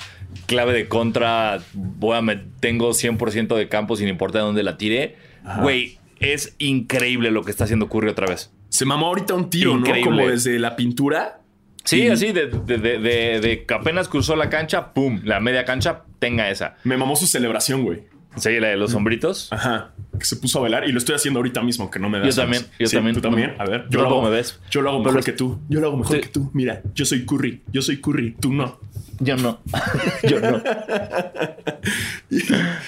clave de contra. Voy a tengo 100% de campo sin importar de dónde la tire. Güey, es increíble lo que está haciendo Curry otra vez. Se mamó ahorita un tiro, ¿no? Como desde la pintura. Sí, así, de, de, que apenas cruzó la cancha, pum, la media cancha, tenga esa. Me mamó su celebración, güey. Sí, la de los sombritos. Ajá. Que se puso a bailar y lo estoy haciendo ahorita mismo, que no me das. Yo también, yo también. Tú también. A ver, yo lo hago. Me ves. Yo lo hago mejor que tú. Yo lo hago mejor que tú. Mira, yo soy Curry. Yo soy Curry. Tú no. Yo no. yo no.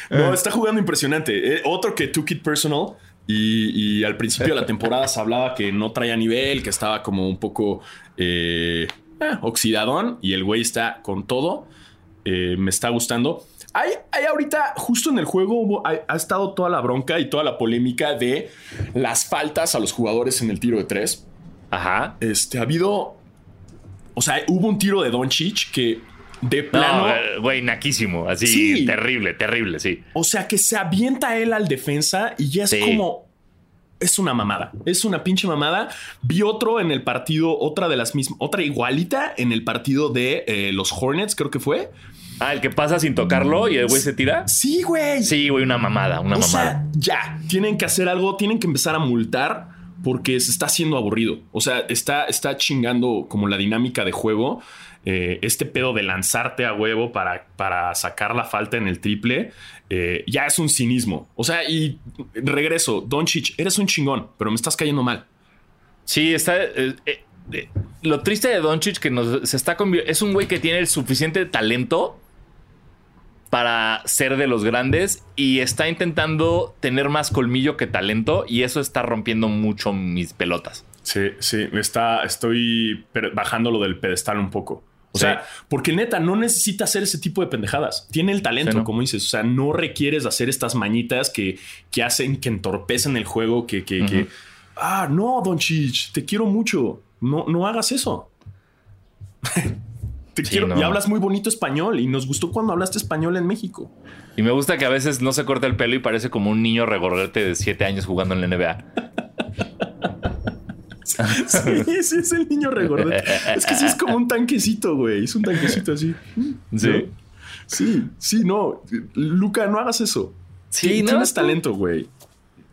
no, está jugando impresionante. Eh, otro que Took It Personal. Y, al principio de la temporada se hablaba que no traía nivel, que estaba como un poco eh, eh, oxidadón. Y el güey está con todo. Me está gustando. Hay, ahorita, justo en el juego, ha, estado toda la bronca y toda la polémica de las faltas a los jugadores en el tiro de tres. Ajá. Este, ha habido. O sea, hubo un tiro de Doncic que de plano. Eh, güey, naquísimo. Así, terrible, terrible, sí. O sea, que se avienta él al defensa y ya es como. Es una mamada. Es una pinche mamada. Vi otro en el partido, otra de las mismas, otra igualita en el partido de eh, los Hornets, creo que fue Ah, el que pasa sin tocarlo y el güey se tira. Sí, güey. Sí, güey, una mamada, una mamada. ya, tienen que hacer algo, tienen que empezar a multar porque se está haciendo aburrido. O sea, está, está chingando como la dinámica de juego. Eh, este pedo de lanzarte a huevo para, para sacar la falta en el triple, eh, ya es un cinismo. O sea, y regreso, Doncic, eres un chingón, pero me estás cayendo mal. Sí, está. Eh, lo triste de Doncic que nos, se está es un güey que tiene el suficiente talento para ser de los grandes y está intentando tener más colmillo que talento y eso está rompiendo mucho mis pelotas. Sí, sí, está, estoy bajándolo del pedestal un poco. O sea, porque neta, no necesita hacer ese tipo de pendejadas. Tiene el talento, como dices. O sea, no requieres hacer estas mañitas que, que hacen, que entorpecen el juego, que, que, que ah, no, Don Chich, te quiero mucho. No, no hagas eso. Te quiero, y hablas muy bonito español y nos gustó cuando hablaste español en México. Y me gusta que a veces no se corta el pelo y parece como un niño regordete de 7 años jugando en la NBA. sí, sí, es el niño regordete. Es que sí es como un tanquecito, güey. Es un tanquecito así. Sí. Sí, sí, no. Luca, no hagas eso. Sí, no. Tienes talento, güey.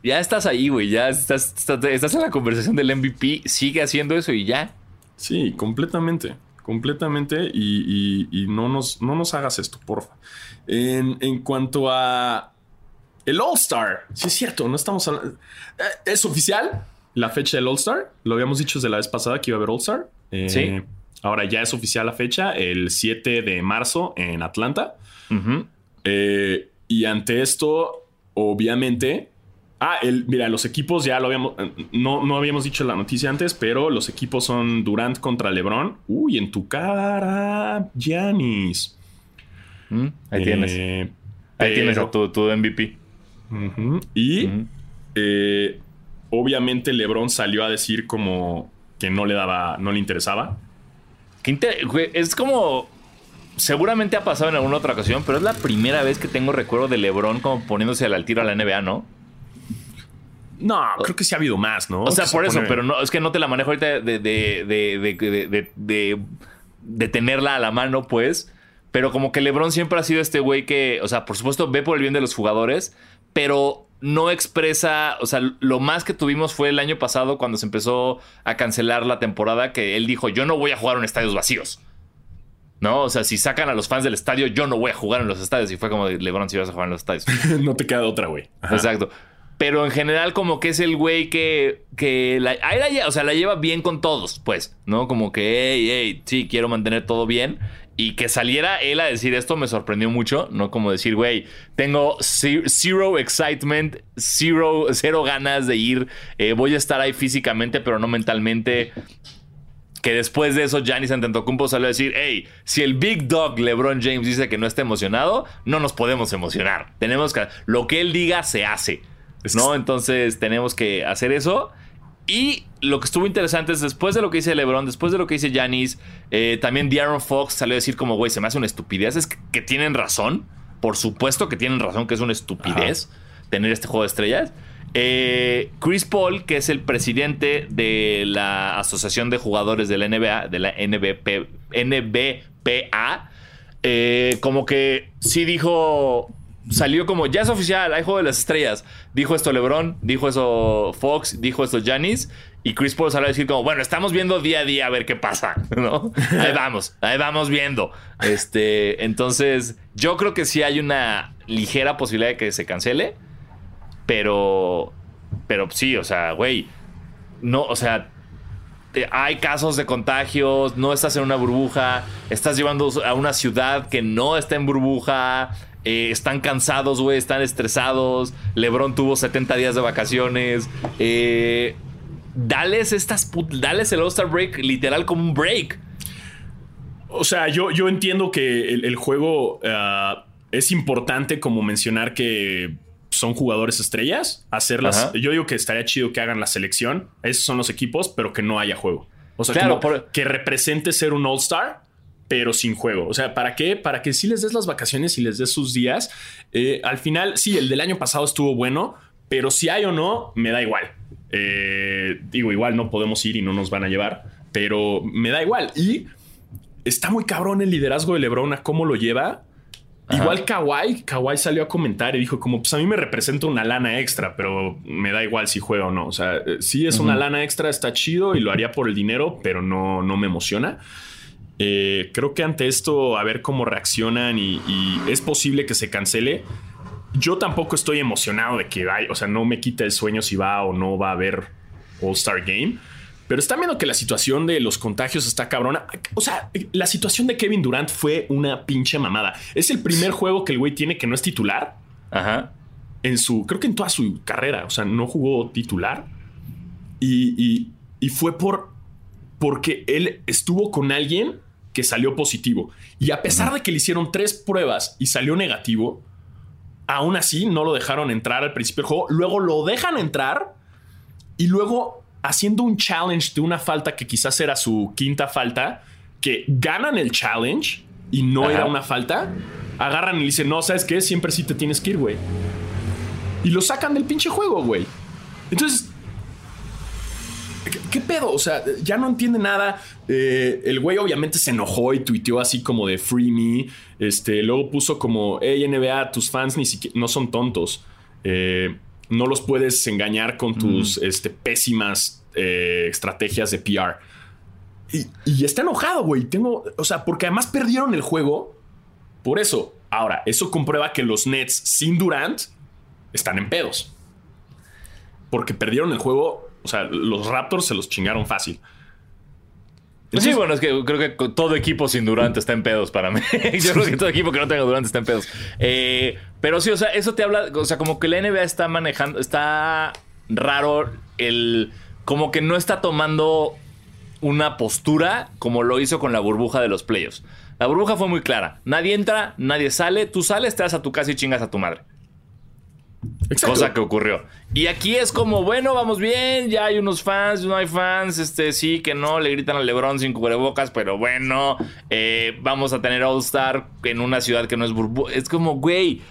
Ya estás ahí, güey. Ya estás, estás en la conversación del MVP. Sigue haciendo eso y ya. Sí, completamente completamente y, no, nos, no nos hagas esto, porfa. En, en cuanto a el All-Star. Sí, es cierto, no estamos hablando. Eh, ¿Es oficial la fecha del All-Star? Lo habíamos dicho desde la vez pasada que iba a haber All-Star. Eh, Sí. Ahora ya es oficial la fecha, el 7 de marzo en Atlanta. Eh, y ante esto, obviamente. Ah, el, mira, los equipos ya lo habíamos. No, no habíamos dicho la noticia antes, pero los equipos son Durant contra LeBron. Uy, en tu cara, Giannis. Mm, Ahí tienes. Eh, Ahí tienes a tu, tu MVP. Y eh, obviamente LeBron salió a decir como que no le daba, no le interesaba. Es como. Seguramente ha pasado en alguna otra ocasión, pero es la primera vez que tengo recuerdo de LeBron como poniéndose al tiro a la NBA, ¿no? No, creo que sí ha habido más, ¿no? O sea, se por eso, pone- pero no, es que no te la manejo ahorita de- de- de tenerla a la mano, pues. Pero como que LeBron siempre ha sido este güey que, o sea, por supuesto ve por el bien de los jugadores, pero no expresa, o sea, lo más que tuvimos fue el año pasado cuando se empezó a cancelar la temporada, que él dijo, yo no voy a jugar en estadios vacíos. ¿No? O sea, si sacan a los fans del estadio, yo no voy a jugar en los estadios. Y fue como, de, LeBron, si vas a jugar en los estadios. no te queda otra, güey. Exacto. Pero en general, como que es el güey que, que la, ahí la o sea, la lleva bien con todos, pues, ¿no? Como que, hey, hey, sí, quiero mantener todo bien. Y que saliera él a decir esto me sorprendió mucho, ¿no? Como decir, güey, tengo ze- zero excitement, zero, cero ganas de ir, eh, voy a estar ahí físicamente, pero no mentalmente. Que después de eso, Giannis Antetokounmpo salió a decir, hey, si el Big Dog LeBron James dice que no está emocionado, no nos podemos emocionar. Tenemos que, lo que él diga se hace, ¿no? Entonces tenemos que hacer eso. Y lo que estuvo interesante es después de lo que dice LeBron, después de lo que dice Giannis, eh, también De'Aaron Fox salió a decir como, güey, se me hace una estupidez. Es que, que tienen razón. Por supuesto que tienen razón que es una estupidez tener este juego de estrellas. Eh, Chris Paul, que es el presidente de la Asociación de Jugadores de la NBA, de la NBP, NBPA, eh, como que sí dijo, salió como, ya es oficial, hay juego de las estrellas. Dijo esto LeBron, dijo eso Fox, dijo esto Giannis. Y Chris Paul salió a decir como, bueno, estamos viendo día a día a ver qué pasa, ¿no? Ahí vamos, ahí vamos viendo. Este, entonces, yo creo que sí hay una ligera posibilidad de que se cancele. Pero, pero sí, o sea, güey, no, o sea, hay casos de contagios, no estás en una burbuja, estás llevando a una ciudad que no está en burbuja, eh, están cansados, güey, están estresados, Lebron tuvo 70 días de vacaciones, eh, dales estas, put- dales el All-Star Break literal como un break. O sea, yo, yo entiendo que el, el juego ah, es importante como mencionar que son jugadores estrellas, hacerlas. Ajá. Yo digo que estaría chido que hagan la selección. Esos son los equipos, pero que no haya juego. O sea, Claro, como por- que represente ser un All-Star, pero sin juego. O sea, ¿para qué? Para que sí les des las vacaciones y les des sus días. Eh, al final, sí, el del año pasado estuvo bueno, pero si hay o no, me da igual. Eh, digo, igual no podemos ir y no nos van a llevar, pero me da igual. Y está muy cabrón el liderazgo de LeBron a cómo lo lleva. Ajá. Igual Kawhi, Kawhi salió a comentar y dijo como, pues a mí me representa una lana extra, pero me da igual si juega o no. O sea, eh, sí es una lana extra, está chido y lo haría por el dinero, pero no, no me emociona. Eh, creo que ante esto, a ver cómo reaccionan y, y es posible que se cancele. Yo tampoco estoy emocionado de que vaya, o sea, no me quita el sueño si va o no va a haber All-Star Game. Pero están viendo que la situación de los contagios está cabrona. O sea, la situación de Kevin Durant fue una pinche mamada. Es el primer juego que el güey tiene que no es titular Ajá. en su, creo que en toda su carrera. O sea, no jugó titular. Y, y- y fue por, porque él estuvo con alguien que salió positivo. Y a pesar de que le hicieron tres pruebas y salió negativo, aún así no lo dejaron entrar al principio del juego. Luego lo dejan entrar y luego haciendo un challenge de una falta que quizás era su quinta falta, que ganan el challenge y no Ajá. era una falta, agarran y le dicen, no, ¿sabes qué? Siempre sí te tienes que ir, güey. Y lo sacan del pinche juego, güey. Entonces, ¿qué, qué pedo? O sea, ya no entiende nada. Eh, el güey obviamente se enojó y tuiteó así como de free me. Este, luego puso como, hey NBA, tus fans ni siquiera, no son tontos. Eh, no los puedes engañar con tus este, pésimas eh, estrategias de PR. Y, y está enojado, güey. Tengo, o sea, porque además perdieron el juego. Por eso. Ahora, eso comprueba que los Nets sin Durant están en pedos. Porque perdieron el juego. O sea, los Raptors se los chingaron fácil. Sí, bueno, es que creo que todo equipo sin Durant está en pedos para mí. Yo creo que todo equipo que no tenga Durant está en pedos. Eh, pero sí, o sea, eso te habla, o sea, como que la NBA está manejando, está raro el, como que no está tomando una postura como lo hizo con la burbuja de los playoffs. La burbuja fue muy clara. Nadie entra, nadie sale, tú sales, te vas a tu casa y chingas a tu madre. Cosa que ocurrió. Y aquí es como, bueno, vamos bien, ya hay unos fans, no hay fans, este sí, que no, le gritan a LeBron sin cubrebocas, pero bueno, eh, vamos a tener All Star en una ciudad que no es burbu. Es como, güey,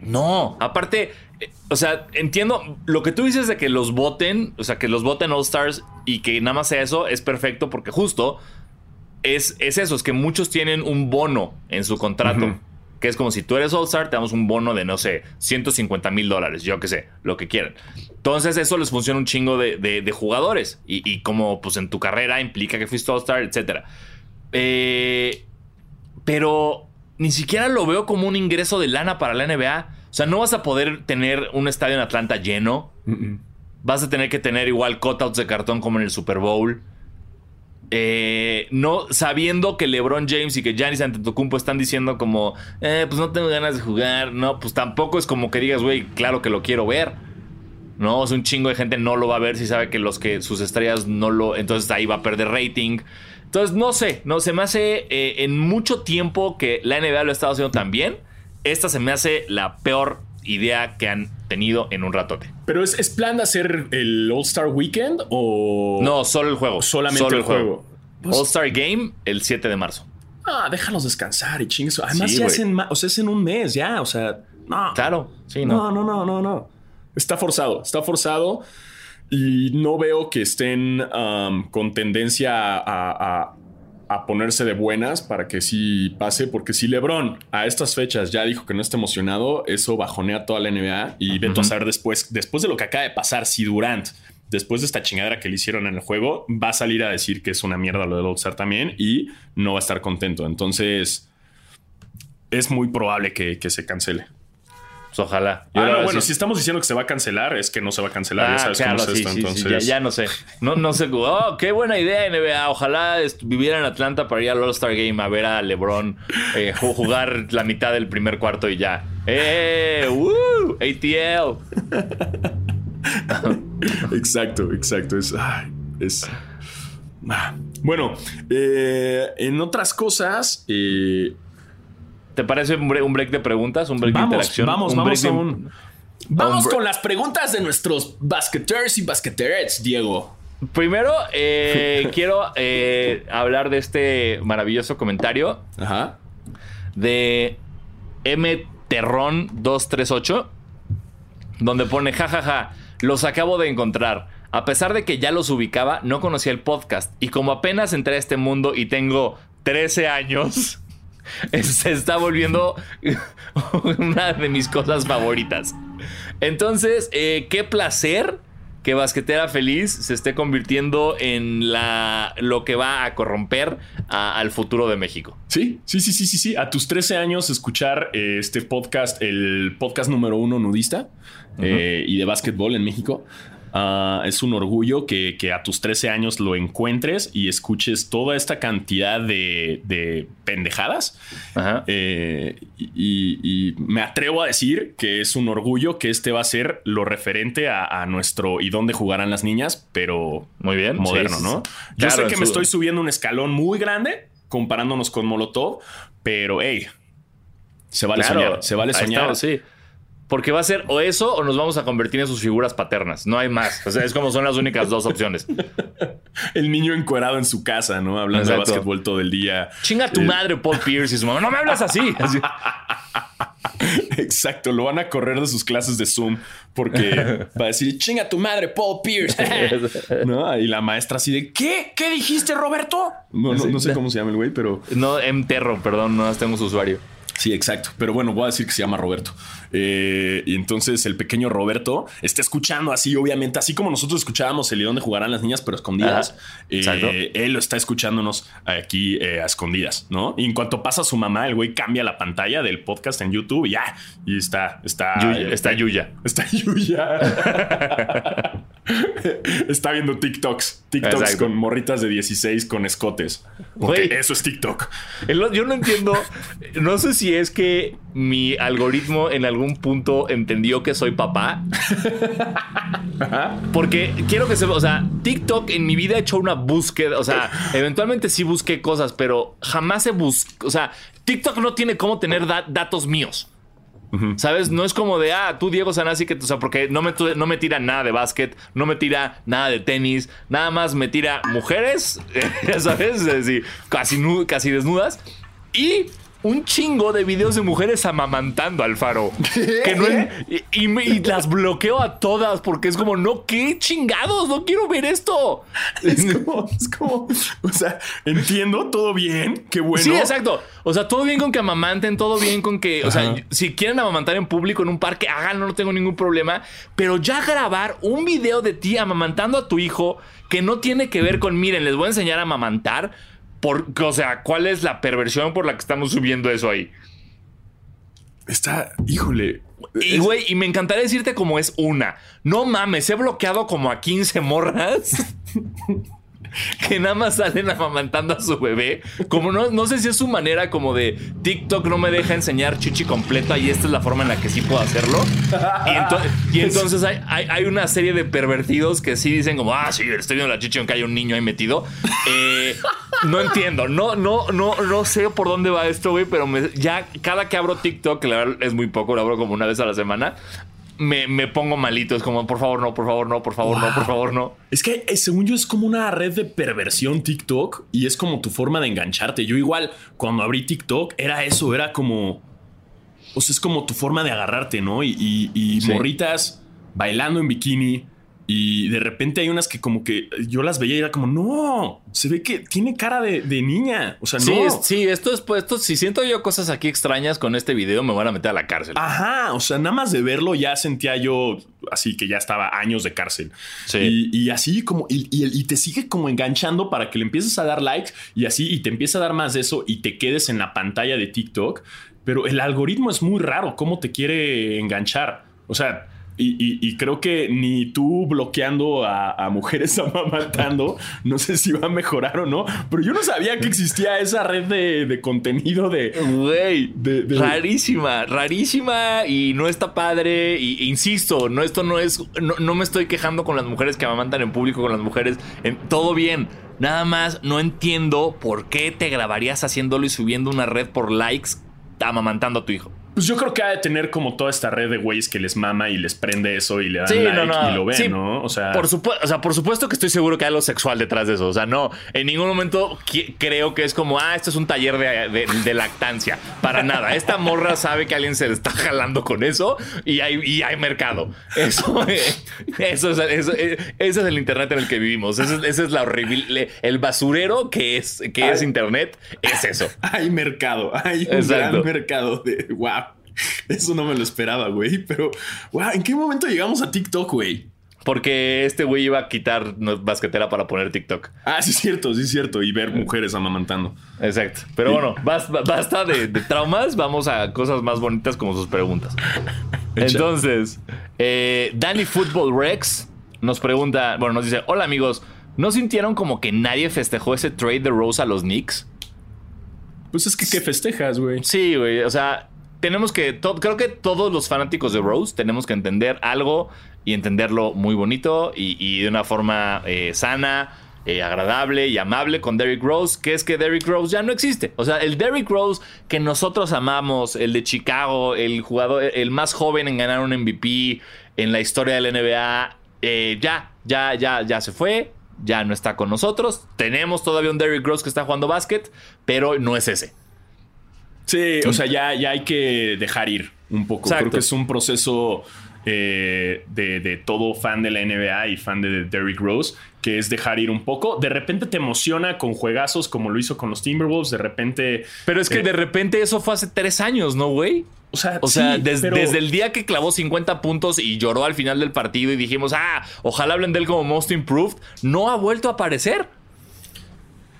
no, aparte, eh, o sea, entiendo lo que tú dices de que los voten, o sea, que los voten All Stars y que nada más sea eso, es perfecto porque justo es, es eso, es que muchos tienen un bono en su contrato que es como si tú eres All-Star, te damos un bono de, no sé, 150 mil dólares, yo qué sé, lo que quieran. Entonces eso les funciona un chingo de, jugadores y, como pues en tu carrera implica que fuiste All-Star, etc. Eh, pero ni siquiera lo veo como un ingreso de lana para la NBA. O sea, no vas a poder tener un estadio en Atlanta lleno. Vas a tener que tener igual cutouts de cartón como en el Super Bowl. Eh, no sabiendo que LeBron James y que Giannis Antetokounmpo están diciendo como, eh, pues no tengo ganas de jugar, no, pues tampoco es como que digas, güey, claro que lo quiero ver. No, es un chingo de gente no lo va a ver si sabe que los que sus estrellas no lo, entonces ahí va a perder rating. Entonces no sé, no se me hace eh, en mucho tiempo que la NBA lo ha estado haciendo tan bien. Esta se me hace la peor idea que han tenido en un ratote. ¿Pero es, plan de hacer el All-Star Weekend o.? No, solo el juego. Solamente el, juego. Pues All-Star Game el 7 de marzo. Ah, déjalos descansar y chingues. Además, ya hacen, o sea, es en un mes ya, o sea, no. Claro, sí, no. No, no, no, no, no. Está forzado, está forzado. Y no veo que estén con tendencia a, a ponerse de buenas para que sí pase, porque si LeBron a estas fechas ya dijo que no está emocionado, eso bajonea toda la NBA y uh a saber después, después de lo que acaba de pasar, si Durant, después de esta chingadera que le hicieron en el juego, va a salir a decir que es una mierda lo de all también y no va a estar contento. Entonces, es muy probable que se cancele. Pues, ojalá. Ah, bueno, si estamos diciendo que se va a cancelar, es que no se va a cancelar. ya sabes cómo es esto, entonces. ya, no sé. No, no sé. Oh, qué buena idea, NBA. Ojalá viviera en Atlanta para ir al All-Star Game a ver a LeBron eh, jugar la mitad del primer cuarto y ya. ¡Eh! ¡Woo! ATL. exacto, exacto. Es. es ah. Bueno, eh, en otras cosas. Eh, ¿Te parece un break, de preguntas? ¿Un break de interacción? Vamos, vamos Vamos con las preguntas de nuestros basqueters y basqueterets, Diego. Primero, eh, quiero eh, hablar de este maravilloso comentario Ajá. de M. Terrón 238, donde pone, jajaja, los acabo de encontrar. A pesar de que ya los ubicaba, no conocía el podcast. Y como apenas entré a este mundo y tengo 13 años, se está volviendo una de mis cosas favoritas. Entonces, eh, qué placer que Basquetera Feliz se esté convirtiendo en la, lo que va a corromper al futuro de México. Sí, sí, sí, sí, sí, sí. A tus 13 años escuchar eh, este podcast, el podcast número uno nudista eh, y de básquetbol en México. Ah, es un orgullo que, a tus 13 años lo encuentres y escuches toda esta cantidad de, pendejadas. Eh, y, me atrevo a decir que es un orgullo que este va a ser lo referente a, nuestro y dónde jugarán las niñas, pero muy bien, moderno, ¿no? Yo sé que me estoy subiendo un escalón muy grande comparándonos con Molotov, pero hey, se vale soñar, se vale soñar. sí. Porque va a ser o eso o nos vamos a convertir en sus figuras paternas. No hay más. O sea, es como son las únicas dos opciones. el niño encuerado en su casa, ¿no? Hablando de básquetbol todo el día. Chinga tu eh, madre, Paul Pierce y su mamá. No me hablas así. Exacto, lo van a correr de sus clases de Zoom porque va a decir, chinga tu madre, Paul Pierce. ¿No? Y la maestra así de, ¿qué? ¿Qué dijiste, Roberto? No, no, sé cómo se llama el güey, pero... No, M. Terro, perdón, no tengo su usuario. Sí, exacto. Pero bueno, voy a decir que se llama Roberto. Eh, y entonces el pequeño Roberto está escuchando así, obviamente, así como nosotros escuchábamos el dónde jugarán las niñas, pero escondidas. Eh, él lo está escuchándonos aquí eh, a escondidas, ¿no? Y en cuanto pasa su mamá, el güey cambia la pantalla del podcast en YouTube y ya. Y está, está, está Yuya. Está Yuya. está viendo TikToks. TikToks con morritas de 16 con escotes. Porque eso es TikTok. yo no entiendo. No sé si es que mi algoritmo en algún punto entendió que soy papá. Porque quiero que se o sea, TikTok en mi vida he hecho una búsqueda, o sea, eventualmente sí busqué cosas, pero jamás he buscado, o sea, TikTok no tiene cómo tener datos míos. ¿Sabes? No es como de, ah, tú Diego Sanasi, que, o sea, porque no me, no me tira nada de básquet, no me tira nada de tenis, nada más me tira mujeres, ¿sabes? Es decir, casi, casi desnudas. Y un chingo de videos de mujeres amamantando al faro. Que no y, las bloqueo a todas porque es como, no, qué chingados, no quiero ver esto. Es como, es como, o sea, entiendo, todo bien, qué bueno. Sí, exacto. O sea, todo bien con que amamanten, todo bien con que, o sea, si quieren amamantar en público en un parque, háganlo, no tengo ningún problema. Pero ya grabar un video de ti amamantando a tu hijo que no tiene que ver con, miren, les voy a enseñar a amamantar o sea, ¿cuál es la perversión por la que estamos subiendo eso ahí? Está, híjole. Y güey, y me encantaría decirte cómo es una. No mames, he bloqueado como a 15 morras. que nada más salen amamantando a su bebé. Como no, no sé si es su manera como de TikTok no me deja enseñar chichi completa y esta es la forma en la que sí puedo hacerlo. Y, entonces hay, una serie de pervertidos que sí dicen como, ah, sí, estoy viendo la chichi aunque hay un niño ahí metido. Eh, no entiendo, no, no, no, no sé por dónde va esto, güey, pero ya cada que abro TikTok, que la verdad es muy poco, lo abro como una vez a la semana, me, pongo malito. Es como, por favor, no, por favor, no, por favor, no, por favor, no. Es que eh, según yo es como una red de perversión TikTok y es como tu forma de engancharte. Yo igual, cuando abrí TikTok, era eso, era como... O sea, es como tu forma de agarrarte, ¿no? Y, morritas bailando en bikini y de repente hay unas que como que yo las veía y era como, no, se ve que tiene cara de, niña. O sea, no. Sí, esto es pues, esto, si siento yo cosas aquí extrañas con este video, me van a meter a la cárcel. Ajá, o sea, nada más de verlo ya sentía yo así que ya estaba años de cárcel. Sí. Y, así como, y, y, te sigue como enganchando para que le empieces a dar likes y así, y te empieza a dar más de eso y te quedes en la pantalla de TikTok. Pero el algoritmo es muy raro, cómo te quiere enganchar. O sea, y, creo que ni tú bloqueando a, mujeres amamantando, no sé si va a mejorar o no, pero yo no sabía que existía esa red de, contenido de... Güey, rarísima, rarísima y no está padre. Y, insisto, no, esto no es... No, me estoy quejando con las mujeres que amamantan en público, con las mujeres... En, todo bien. Nada más no entiendo por qué te grabarías haciéndolo y subiendo una red por likes amamantando a tu hijo. Pues yo creo que ha de tener como toda esta red de güeyes que les mama y les prende eso y le dan like y lo ven, ¿no? O sea, por supuesto, o sea, por supuesto que estoy seguro que hay algo sexual detrás de eso. O sea, no, en ningún momento creo que es como, ah, esto es un taller de, lactancia. Para nada. Esta morra sabe que alguien se le está jalando con eso y hay, hay mercado. Eso, eso, es, eso, ese es el internet en el que vivimos. Ese, es la horrible. El basurero que es, que es internet es eso. Hay mercado. Hay un gran mercado de wow. Eso no me lo esperaba, güey. Pero, wow, ¿en qué momento llegamos a TikTok, güey? Porque este güey iba a quitar basquetera para poner TikTok. Ah, sí, es cierto, sí, es cierto. Y ver mujeres amamantando. Exacto. Pero bueno, basta, de, traumas. Vamos a cosas más bonitas como sus preguntas. Entonces, eh, Danny Football Rex nos pregunta, bueno, nos dice: Hola amigos, ¿no sintieron como que nadie festejó ese trade de Rose a los Knicks? Pues es que ¿qué festejas, güey? Sí, güey. O sea, tenemos que, creo que todos los fanáticos de Rose tenemos que entender algo y entenderlo muy bonito y, de una forma eh, sana, eh, agradable y amable con Derrick Rose, que es que Derrick Rose ya no existe. O sea, el Derrick Rose que nosotros amamos, el de Chicago, el jugador, el más joven en ganar un MVP en la historia de la NBA, eh, ya, ya, ya, ya se fue. Ya no está con nosotros. Tenemos todavía un Derrick Rose que está jugando básquet, pero no es ese. Sí, o sea, ya, ya hay que dejar ir un poco. Creo que es un proceso eh, de, todo fan de la NBA y fan de Derrick Rose que es dejar ir un poco. De repente te emociona con juegazos como lo hizo con los Timberwolves, de repente... Pero es que eh, de repente eso fue hace tres años, ¿no, güey? O sea, O sea, sí, des- pero- desde el día que clavó 50 puntos y lloró al final del partido y dijimos, ah, ojalá hablen de él como Most Improved, no ha vuelto a aparecer.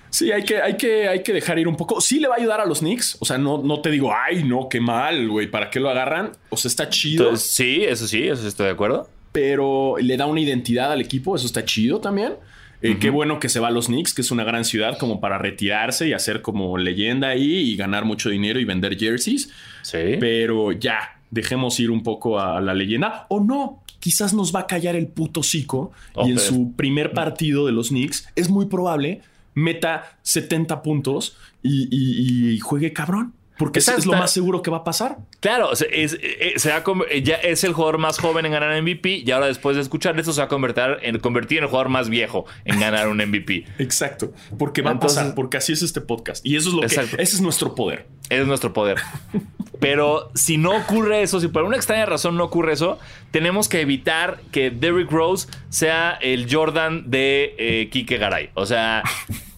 Sí, hay que, hay, que, hay que dejar ir un poco. Sí le va a ayudar a los Knicks. O sea, no, no te digo, ay, no, qué mal, güey, ¿para qué lo agarran? O sea, está chido, Entonces, sí, eso sí, eso sí estoy de acuerdo. pero le da una identidad al equipo. Eso está chido también. Eh, Qué bueno que se va a los Knicks, que es una gran ciudad como para retirarse y hacer como leyenda ahí y ganar mucho dinero y vender jerseys. Sí. Pero ya, dejemos ir un poco a la leyenda. O no, quizás nos va a callar el puto cico. Y en su primer partido de los Knicks es muy probable meta 70 puntos y, y- y juegue cabrón. Porque eso es lo más seguro que va a pasar. Claro, sea, es, eh, se eh, ya es el jugador más joven en ganar MVP y ahora después de escuchar esto se va a convertir en, convertir en el jugador más viejo en ganar un MVP. Exacto. Porque va Entonces- a pasar, porque así es este podcast. Y eso es lo Exacto. que. Ese es nuestro poder. Es nuestro poder. Pero si no ocurre eso, si por alguna extraña razón no ocurre eso, tenemos que evitar que Derrick Rose sea el Jordan de eh, Kike Garay. O sea,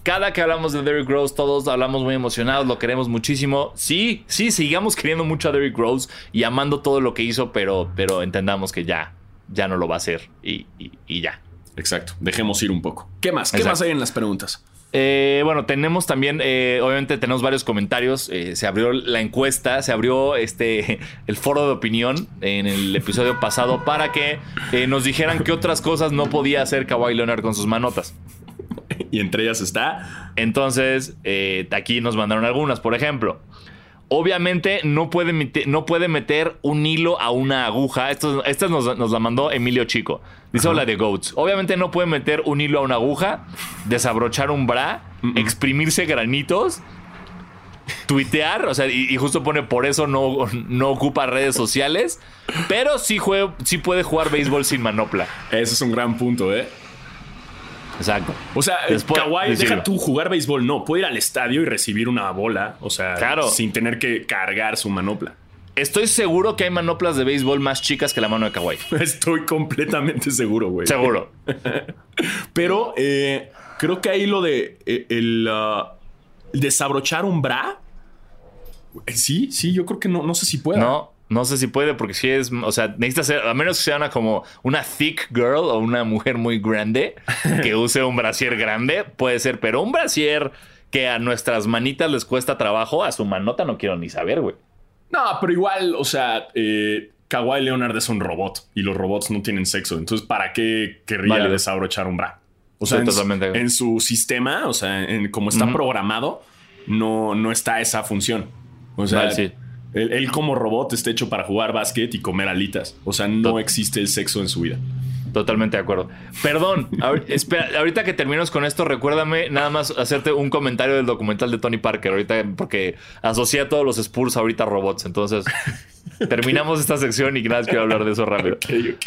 cada que hablamos de Derrick Rose, todos hablamos muy emocionados, lo queremos muchísimo. Sí, sí, sigamos queriendo mucho a Derrick Rose y amando todo lo que hizo, pero, pero entendamos que ya, ya no lo va a hacer y, y- y ya. Exacto. Dejemos ir un poco. ¿Qué más? ¿Qué Exacto. más hay en las preguntas? Eh, bueno, tenemos también, eh, obviamente tenemos varios comentarios. eh, se abrió la encuesta, se abrió este el foro de opinión en el episodio pasado para que eh, nos dijeran qué otras cosas no podía hacer Kawhi Leonard con sus manotas. Y entre ellas está. Entonces, eh, aquí nos mandaron algunas. Por ejemplo, obviamente no puede, mete- no puede meter un hilo a una aguja. Esto, esta nos, nos la mandó Emilio Chico. Dice hola de Goats. Obviamente no puede meter un hilo a una aguja, desabrochar un bra, exprimirse granitos. Tuitear, o sea, y, y justo pone por eso no, no ocupa redes sociales, pero sí, jue- sí puede jugar béisbol sin manopla. Ese es un gran punto, ¿eh? Exacto. O sea, Después- Kawhi, deja tú jugar béisbol. No, puede ir al estadio y recibir una bola. O sea, Claro. sin tener que cargar su manopla. Estoy seguro que hay manoplas de béisbol más chicas que la mano de Kawhi. Estoy completamente seguro, güey. Seguro. Pero eh, creo que ahí lo de eh, el, el desabrochar un bra. eh, Sí, sí, yo creo que no, no sé si pueda. No, no sé si puede porque si es, o sea, necesita ser, a menos que sea una como una thick girl o una mujer muy grande que use un brasier grande, puede ser, pero un brasier que a nuestras manitas les cuesta trabajo, a su manota no quiero ni saber, güey. No, pero igual, o sea, eh, Kawhi Leonard es un robot y los robots no tienen sexo. Entonces, ¿para qué querría Válido. desabrochar un bra? O sea, en, totalmente en su sistema, o sea, en como está programado, no, no está esa función. O sea, Vale, sí. Él, él como robot está hecho para jugar básquet y comer alitas. O sea, no existe el sexo en su vida. Totalmente de acuerdo. Perdón, ahor- espera, ahorita que terminemos con esto, recuérdame nada más hacerte un comentario del documental de Tony Parker, ahorita, porque asocié a todos los Spurs ahorita a robots. Entonces, terminamos esta sección y nada más quiero hablar de eso rápido. Eh,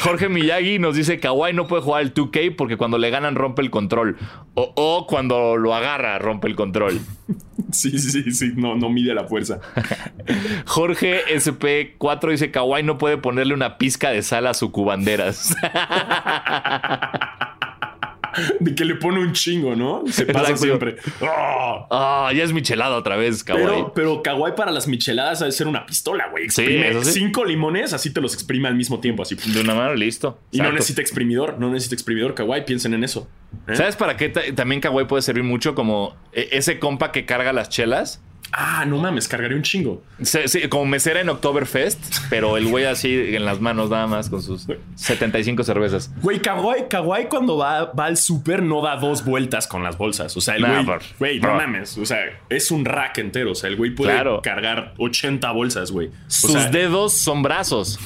Jorge Miyagi nos dice Kawhi no puede jugar el 2K porque cuando le ganan rompe el control. O, o cuando lo agarra rompe el control. Sí, sí, sí, no, no mide la fuerza. Jorge SP4 dice Kawhi no puede ponerle una pizca de sal a su cubanderas. De que le pone un chingo, ¿no? Se pasa Exacto. siempre. ¡Oh! Ah, ya es michelada otra vez, Kawhi. Pero, pero Kawhi para las micheladas ha de ser una pistola, güey. Exprime sí. cinco limones, así te los exprime al mismo tiempo, así. De una mano, listo. Y no Exacto. necesita exprimidor, no necesita exprimidor. Kawhi, piensen en eso. ¿eh? ¿Sabes para qué ta- también Kawhi puede servir mucho? Como eh, ese compa que carga las chelas. Ah, no mames, cargaré un chingo. Se- sí, como mesera en Oktoberfest, pero el güey así en las manos nada más con sus 75 cervezas. Güey, Kawhi, Kawhi cuando va, va al súper no da dos vueltas con las bolsas. O sea, el Nah, güey, bro. güey, no mames. O sea, es un rack entero. O sea, el güey puede Claro. cargar 80 bolsas, güey. O Sus sea, dedos son brazos.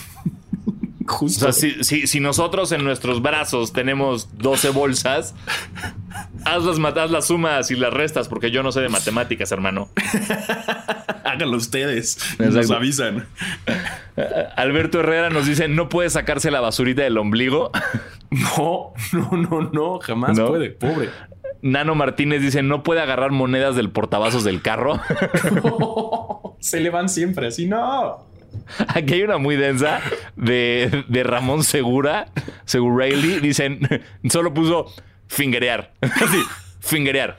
O sea, si, si- si nosotros en nuestros brazos tenemos 12 bolsas, haz las, mat- haz las sumas y las restas, porque yo no sé de matemáticas, hermano. Háganlo ustedes. Exacto. Nos avisan. Alberto Herrera nos dice, no puede sacarse la basurita del ombligo. No, no, no, no. Jamás ¿No? puede. Pobre. Nano Martínez dice, no puede agarrar monedas del portavasos del carro. Se le van siempre así. No. Aquí hay una muy densa de, de Ramón Segura, Segurelli. Dicen, solo puso, fingerear. Así, fingerear.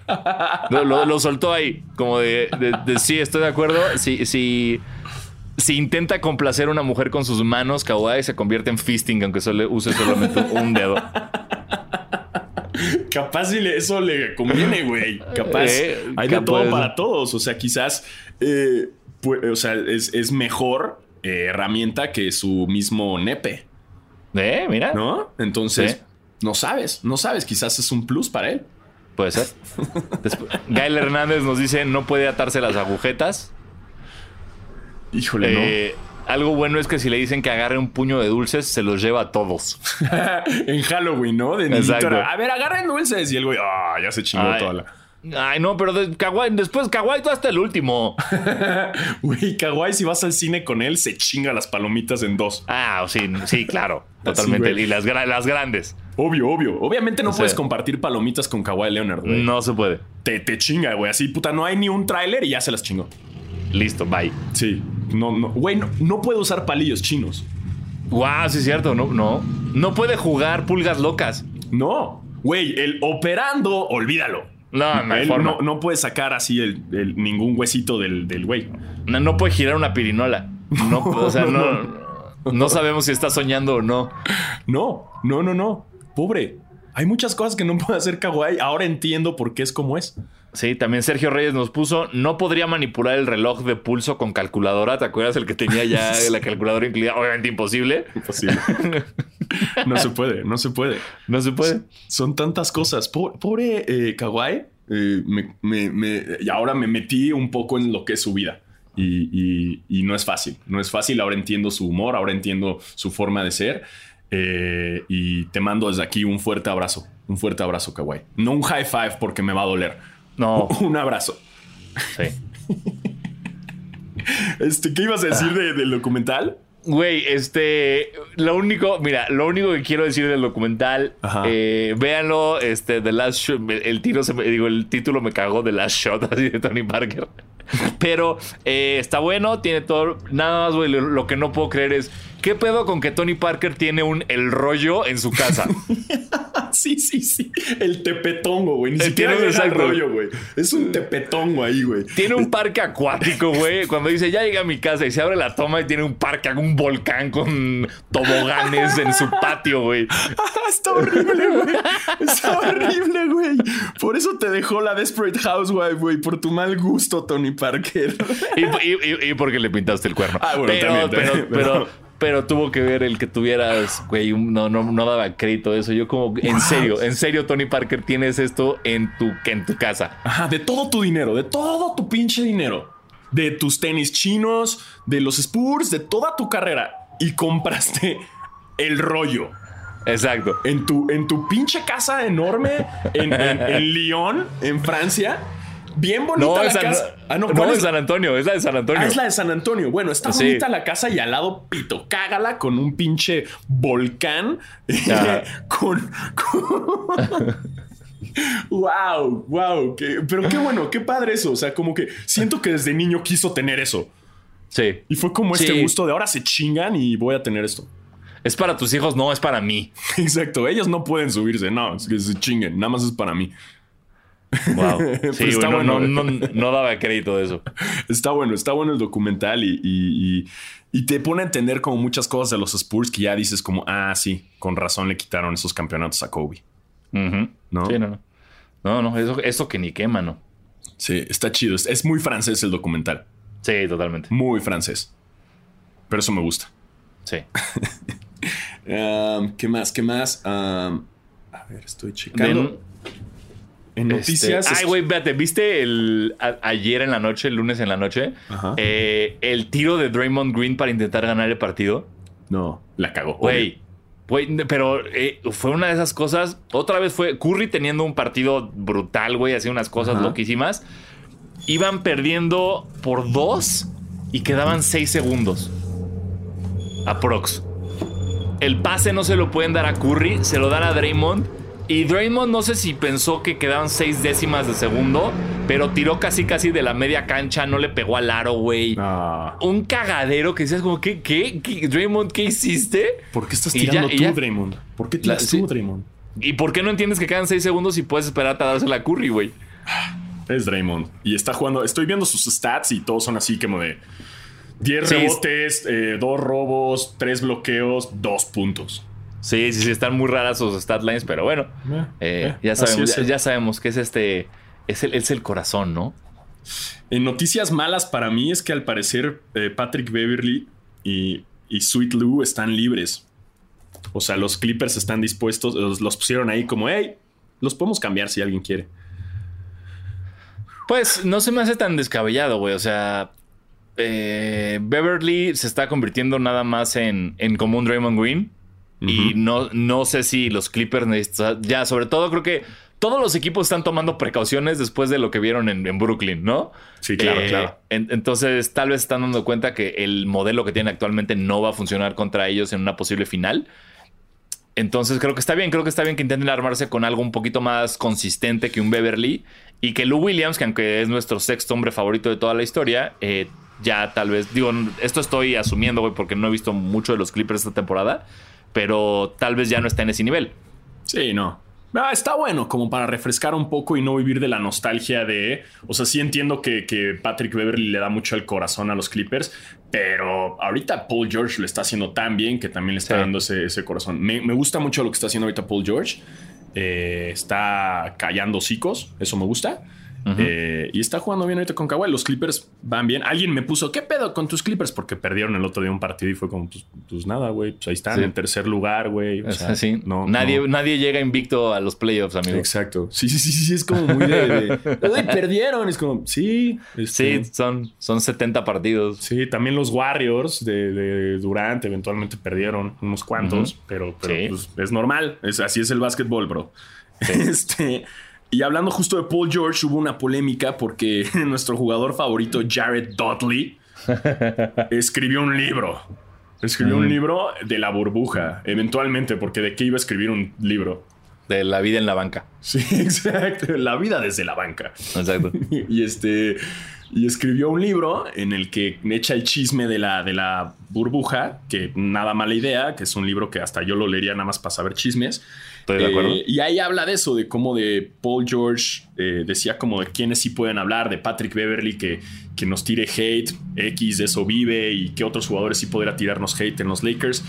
Lo, lo- lo soltó ahí, como de, de- de, sí, estoy de acuerdo. Si, si, si intenta complacer a una mujer con sus manos, kawaii se convierte en fisting, aunque solo use solamente un dedo. Capaz si le- eso le conviene, güey. Capaz. Eh, hay de capaz. todo para todos. O sea, quizás. eh, o sea, es, es mejor eh, herramienta que su mismo nepe, Eh, mira. ¿no? Entonces, no sabes, no sabes. Quizás es un plus para él. Puede ser. Después, Gael Hernández nos dice: no puede atarse las agujetas. Híjole, Eh, algo bueno es que si le dicen que agarre un puño de dulces, se los lleva a todos. no. en Halloween, ¿no? De a ver, agarren dulces. Y el güey, ah, ya se chingó Ay. toda la. Ay, no, pero de- después Kawaii tú hasta el último. Güey, Kawaii, si vas al cine con él, se chinga las palomitas en dos. Ah, sí, sí, claro. Totalmente. y las, gra- las grandes. Obvio, obvio. Obviamente no O sea- puedes compartir palomitas con Kawaii Leonard, güey. No se puede. Te, te chinga, güey. Así, puta, no hay ni un tráiler y ya se las chingó. Listo, bye. Sí. No, no. Güey, no, no puede usar palillos chinos. Wow, sí es cierto. No, no. No puede jugar pulgas locas. No. Güey, el operando, olvídalo. No, no hay Él forma. no, no puede sacar así el, el- ningún huesito del, del güey. No, no puede girar una pirinola. No, o sea, no, no sabemos si está soñando o no. No, no, no, no. Pobre. Hay muchas cosas que no puede hacer Kawaii. Ahora entiendo por qué es como es. Sí, también Sergio Reyes nos puso, no podría manipular el reloj de pulso con calculadora. ¿Te acuerdas el que tenía ya la calculadora incluida? Obviamente imposible. Imposible. no se puede, no se puede. No se puede. Son tantas cosas. Po- Pobre eh, Kawaii. eh, me- me- me- y ahora me metí un poco en lo que es su vida. Y, y- y no es fácil. No es fácil. Ahora entiendo su humor, ahora entiendo su forma de ser. Eh, y te mando desde aquí un fuerte abrazo. Un fuerte abrazo, Kawaii. No un high five porque me va a doler. No, Un abrazo. sí. Este, ¿Qué ibas a decir de- del documental? Güey, este, lo único, mira, lo único que quiero decir del documental, eh, véanlo, este, The Last Shot, el tiro, se me- digo, el título me cagó, The Last Shot, así de Tony Parker. Pero eh, está bueno, tiene todo, nada más, güey, lo, lo que no puedo creer es, ¿qué pedo con que Tony Parker tiene un el rollo en su casa? Sí, sí, sí. El tepetongo, güey. Ni El siquiera tiene llega exacto. rollo, güey. Es un tepetongo ahí, güey. Tiene un parque acuático, güey. Cuando dice, ya llegué a mi casa y se abre la toma y tiene un parque, un volcán con toboganes en su patio, güey. Está horrible, güey. Está horrible, güey. Por eso te dejó la Desperate Housewife, güey. Por tu mal gusto, Tony Parker. Y, y- y- y porque le pintaste el cuerno. Ah, bueno, pero, también, pero, también, pero, pero- pero tuvo que ver el que tuvieras, güey, no, no, no daba crédito eso. Yo como, en serio, en serio, Tony Parker, tienes esto en tu, en tu casa. Ajá, de todo tu dinero, de todo tu pinche dinero. De tus tenis chinos, de los Spurs, de toda tu carrera. Y compraste el rollo. Exacto. En tu, en tu pinche casa enorme en, en, en Lyon, en Francia. Bien bonita No, la es San, casa. Ah, no, no, ¿cuál es es? San Antonio, es la de San Antonio. Ah, es la de San Antonio. Bueno, está Sí. bonita la casa y al lado pito. Cágala con un pinche volcán. Ajá. con. wow, wow. pero qué bueno, qué padre eso. O sea, como que siento que desde niño quiso tener eso. Sí. Y fue como este gusto de ahora se chingan y voy a tener esto. Es para tus hijos, no, es para mí. Exacto. Ellos no pueden subirse. No, es que se chinguen. Nada más es para mí. Wow. Sí, está bueno. no, no, no daba crédito de eso. Está bueno, está bueno el documental y, y- y- y te pone a entender como muchas cosas de los Spurs que ya dices como, ah, sí, con razón le quitaron esos campeonatos a Kobe. Ujú. ¿No? Sí, no, no. No, no, eso, eso que ni quema, ¿no? Sí, está chido. Es, es muy francés el documental. Sí, totalmente. Muy francés. Pero eso me gusta. Sí. Um, ¿Qué más? ¿Qué más? Um, a ver, estoy checando. En noticias. Este, ay, güey, espérate, ¿viste el, a- ayer en la noche, el lunes en la noche, Ajá. eh, el tiro de Draymond Green para intentar ganar el partido? No, la cagó. Güey, güey, pero eh, fue una de esas cosas. Otra vez fue Curry teniendo un partido brutal, güey, hacía unas cosas Ajá. loquísimas. Iban perdiendo por dos y quedaban seis segundos. Aprox. El pase no se lo pueden dar a Curry, se lo dan a Draymond. Y Draymond no sé si pensó que quedaban seis décimas de segundo, pero tiró casi casi de la media cancha, no le pegó al aro, güey. Un cagadero que decías como, ¿qué, qué, qué? Draymond, ¿qué hiciste? ¿Por qué estás ya- tirando tú, ya- Draymond? ¿Por qué tiras La- tú, sí. Draymond? ¿Y por qué no entiendes que quedan 6 segundos y puedes esperarte a dársela a Curry, güey? Es Draymond. Y está jugando. Estoy viendo sus stats y todos son así como de 10 rebotes, 2 eh, robos, 3 bloqueos, 2 puntos. Sí, sí, sí, están muy raras sus stat lines, pero bueno, eh, eh, ya, sabemos, ya, sabemos que es este, es el, es el corazón, ¿no? En noticias malas para mí es que al parecer Patrick Beverly y, y Sweet Lou están libres. O sea, los Clippers están dispuestos, los, pusieron ahí como, hey, los podemos cambiar si alguien quiere. Pues no se me hace tan descabellado, güey. O sea, eh, Beverly se está convirtiendo nada más en, en como un Draymond Green. Y no, no sé si los Clippers necesitan. Ya, sobre todo, creo que todos los equipos están tomando precauciones después de lo que vieron en, Brooklyn, ¿no? Sí, claro, eh, claro. entonces, tal vez están dando cuenta que el modelo que tienen actualmente no va a funcionar contra ellos en una posible final. Entonces creo que está bien, creo que está bien que intenten armarse con algo un poquito más consistente que un Beverly y que Lou Williams, que aunque es nuestro sexto hombre favorito de toda la historia, eh, ya tal vez, digo, esto estoy asumiendo, güey, porque no he visto mucho de los Clippers esta temporada, pero tal vez ya no está en ese nivel. Sí, no. Ah, está bueno como para refrescar un poco y no vivir de la nostalgia de... O sea, sí entiendo que, Patrick Beverly le da mucho el corazón a los Clippers, pero ahorita Paul George lo está haciendo tan bien que también le está dando ese, corazón. Me, me, gusta mucho lo que está haciendo ahorita Paul George. Eh, está callando hocicos, eso me gusta. Eh, y está jugando bien ahorita con Kawhi. Los Clippers van bien. Alguien me puso, ¿qué pedo con tus Clippers? Porque perdieron el otro día un partido y fue como, pues, pues nada, güey. Pues ahí están, en tercer lugar, güey. O sea, no, nadie, nadie llega invicto a los playoffs, amigo. Exacto. Sí, sí, sí, sí. Es como muy de. perdieron. Es como, sí. Este, sí, son, son 70 partidos. Sí, también los Warriors de, Durant eventualmente perdieron unos cuantos, pero, pues, es normal. Es, así es el básquetbol, bro. Este. Y hablando justo de Paul George, hubo una polémica porque nuestro jugador favorito, Jared Dudley, escribió un libro. Escribió un libro de la burbuja, eventualmente, porque de qué iba a escribir un libro. De la vida en la banca. Sí, exacto. La vida desde la banca. Exacto. y este. Y escribió un libro en el que echa el chisme de la, de la burbuja, que nada mala idea, que es un libro que hasta yo lo leería nada más para saber chismes. Eh, y ahí habla de eso, de cómo de Paul George eh, decía como de quiénes sí pueden hablar, de Patrick Beverly que, que nos tire hate, X de eso vive y que otros jugadores sí podrá tirarnos hate en los Lakers.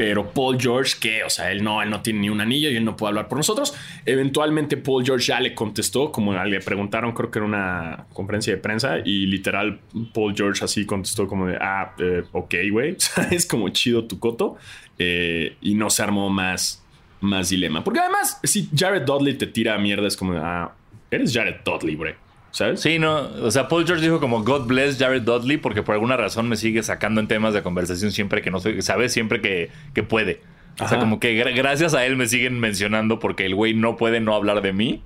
Pero Paul George, que, o sea, él no, él no tiene ni un anillo y él no puede hablar por nosotros. Eventualmente Paul George ya le contestó, como le preguntaron, creo que era una conferencia de prensa, y literal Paul George así contestó como de, ah, eh, ok, güey, es como chido tu coto. y no se armó más, más dilema. Porque además, si Jared Dudley te tira mierda, es como, ah, eres Jared Dudley, bro. ¿Sabes? Sí, no. O sea, Paul George dijo como God bless Jared Dudley porque por alguna razón me sigue sacando en temas de conversación siempre que no sé, ¿sabes? Siempre que, que puede. O sea, como que gracias a él me siguen mencionando porque el güey no puede no hablar de mí.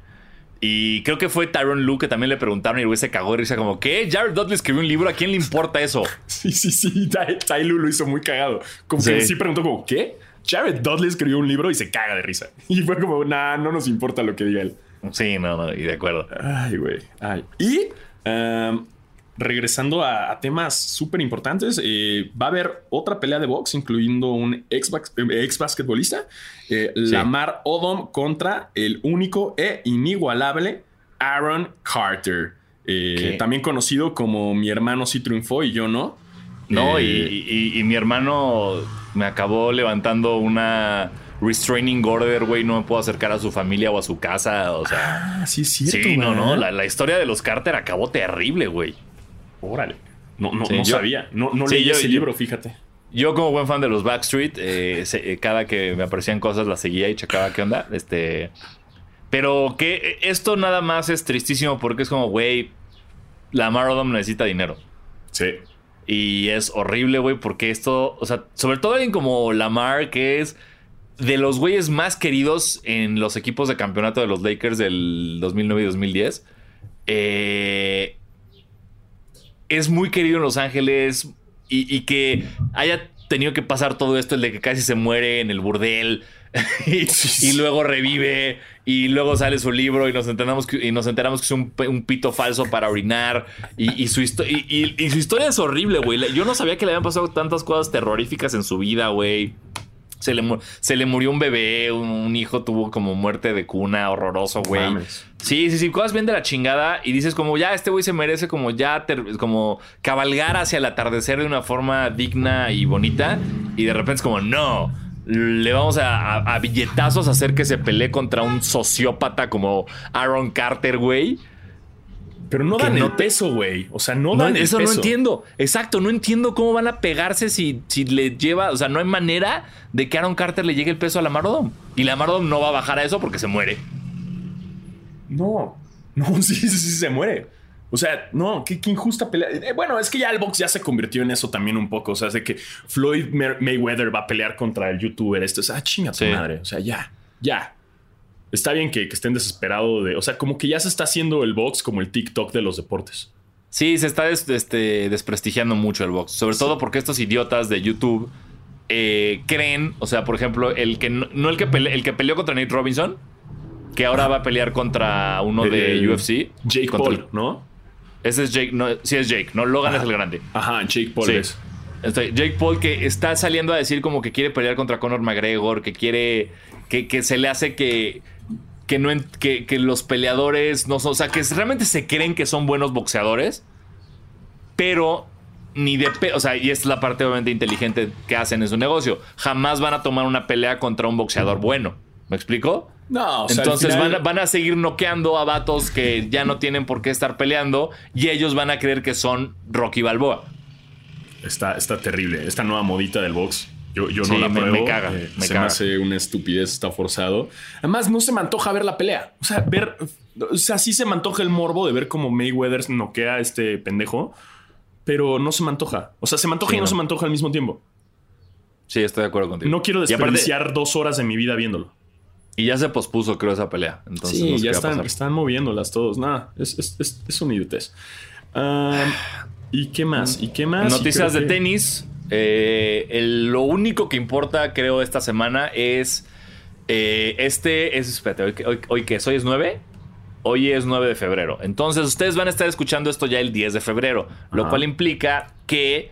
Y creo que fue Tyron Luke que también le preguntaron y el güey se cagó de risa como, ¿qué? Jared Dudley escribió un libro, ¿a quién le importa eso? Sí, sí, sí. Ty, lo hizo muy cagado. Como que sí preguntó como, ¿qué? Jared Dudley escribió un libro y se caga de risa. Y fue como, nah, no nos importa lo que diga él. Sí, no, no, y de acuerdo. Ay, güey. Ay. Y em, regresando a, temas súper importantes, eh, va a haber otra pelea de box, incluyendo un ex, ex basquetbolista, eh, Lamar Odom contra el único e inigualable Aaron Carter. Eh, también conocido como mi hermano sí triunfó y yo no. No, y mi hermano me acabó levantando una restraining order, güey, no me puedo acercar a su familia o a su casa, o sea. Ah, sí, es cierto. Sí, no, no, la, historia de los Carter acabó terrible, güey. Órale. No, no, no sabía. No, no leí ese libro, fíjate. Yo, como buen fan de los Backstreet, eh, eh, cada que me aparecían cosas las seguía y checaba qué onda. Este. Pero que esto nada más es tristísimo porque es como, güey, la Odom necesita dinero. Sí. Y es horrible, güey, porque esto, o sea, sobre todo alguien como Lamar, que es de los güeyes más queridos en los equipos de campeonato de los Lakers del 2009 y 2010. Eh, es muy querido en Los Ángeles y, que haya tenido que pasar todo esto, el de que casi se muere en el burdel y, luego revive y luego sale su libro y nos enteramos que, y nos enteramos que es un, pito falso para orinar y, su, y, su historia es horrible, güey. Yo no sabía que le habían pasado tantas cosas terroríficas en su vida, güey. Se le, se le murió un bebé, un, hijo tuvo como muerte de cuna, horroroso, güey. Sí, sí, sí, cosas bien de la chingada y dices como ya este güey se merece como ya como cabalgar hacia el atardecer de una forma digna y bonita y de repente es como no, le vamos a, a billetazos hacer que se pelee contra un sociópata como Aaron Carter, güey. Pero no dan el peso, güey. O sea, no dan no, Eso no entiendo. Exacto, no entiendo cómo van a pegarse si, si le lleva. O sea, no hay manera de que Aaron Carter le llegue el peso a la Marodom. Y la Marodom no va a bajar a eso porque se muere. No, no, sí, sí, sí, se muere. O sea, no, qué, injusta pelea. Eh, bueno, es que ya el box ya se convirtió en eso también un poco. O sea, es de que Floyd Mayweather va a pelear contra el youtuber. Esto es, ah, chinga tu madre. O sea, ya, ya está bien que, estén desesperados de. O sea, como que ya se está haciendo el box como el TikTok de los deportes. Sí, se está este, desprestigiando mucho el box. Sobre todo porque estos idiotas de YouTube eh, creen, o sea, por ejemplo, el que no, el que el que peleó contra Nate Robinson, que ahora va a pelear contra uno de UFC. Jake Paul, ¿no? Ese es Jake, no, sí es Jake, ¿no? Logan es el grande. Ajá, Jake Paul es. Jake Paul que está saliendo a decir como que quiere pelear contra Conor McGregor, que quiere. que, que se le hace que que, no que, los peleadores no son, o sea, que realmente se creen que son buenos boxeadores, pero ni de, o sea, y es la parte obviamente inteligente que hacen en su negocio. Jamás van a tomar una pelea contra un boxeador bueno. ¿Me explico? No, o sea, Entonces van, a seguir noqueando a vatos que ya no tienen por qué estar peleando y ellos van a creer que son Rocky Balboa. Está, está terrible. Esta nueva modita del box. Yo, no la pruebo. Me, caga. Eh, se me hace una estupidez, está forzado. Además, no se me antoja ver la pelea. O sea, ver. O sea, sí se me antoja el morbo de ver cómo Mayweather noquea a este pendejo. Pero no se me antoja. O sea, se me antoja y no, se me antoja al mismo tiempo. Sí, estoy de acuerdo contigo. No quiero desperdiciar dos horas de mi vida viéndolo. Y ya se pospuso, creo, esa pelea. Entonces, sí, ya están, están moviéndolas todos. Nada, es, es, es, un idiotez. ¿Y qué más? ¿Y qué más? Noticias de tenis. Eh, lo único que importa, creo, esta semana es. Eh, este es. Espérate, hoy, hoy, que hoy es 9. Hoy es 9 de febrero. Entonces, ustedes van a estar escuchando esto ya el 10 de febrero. Lo cual implica que.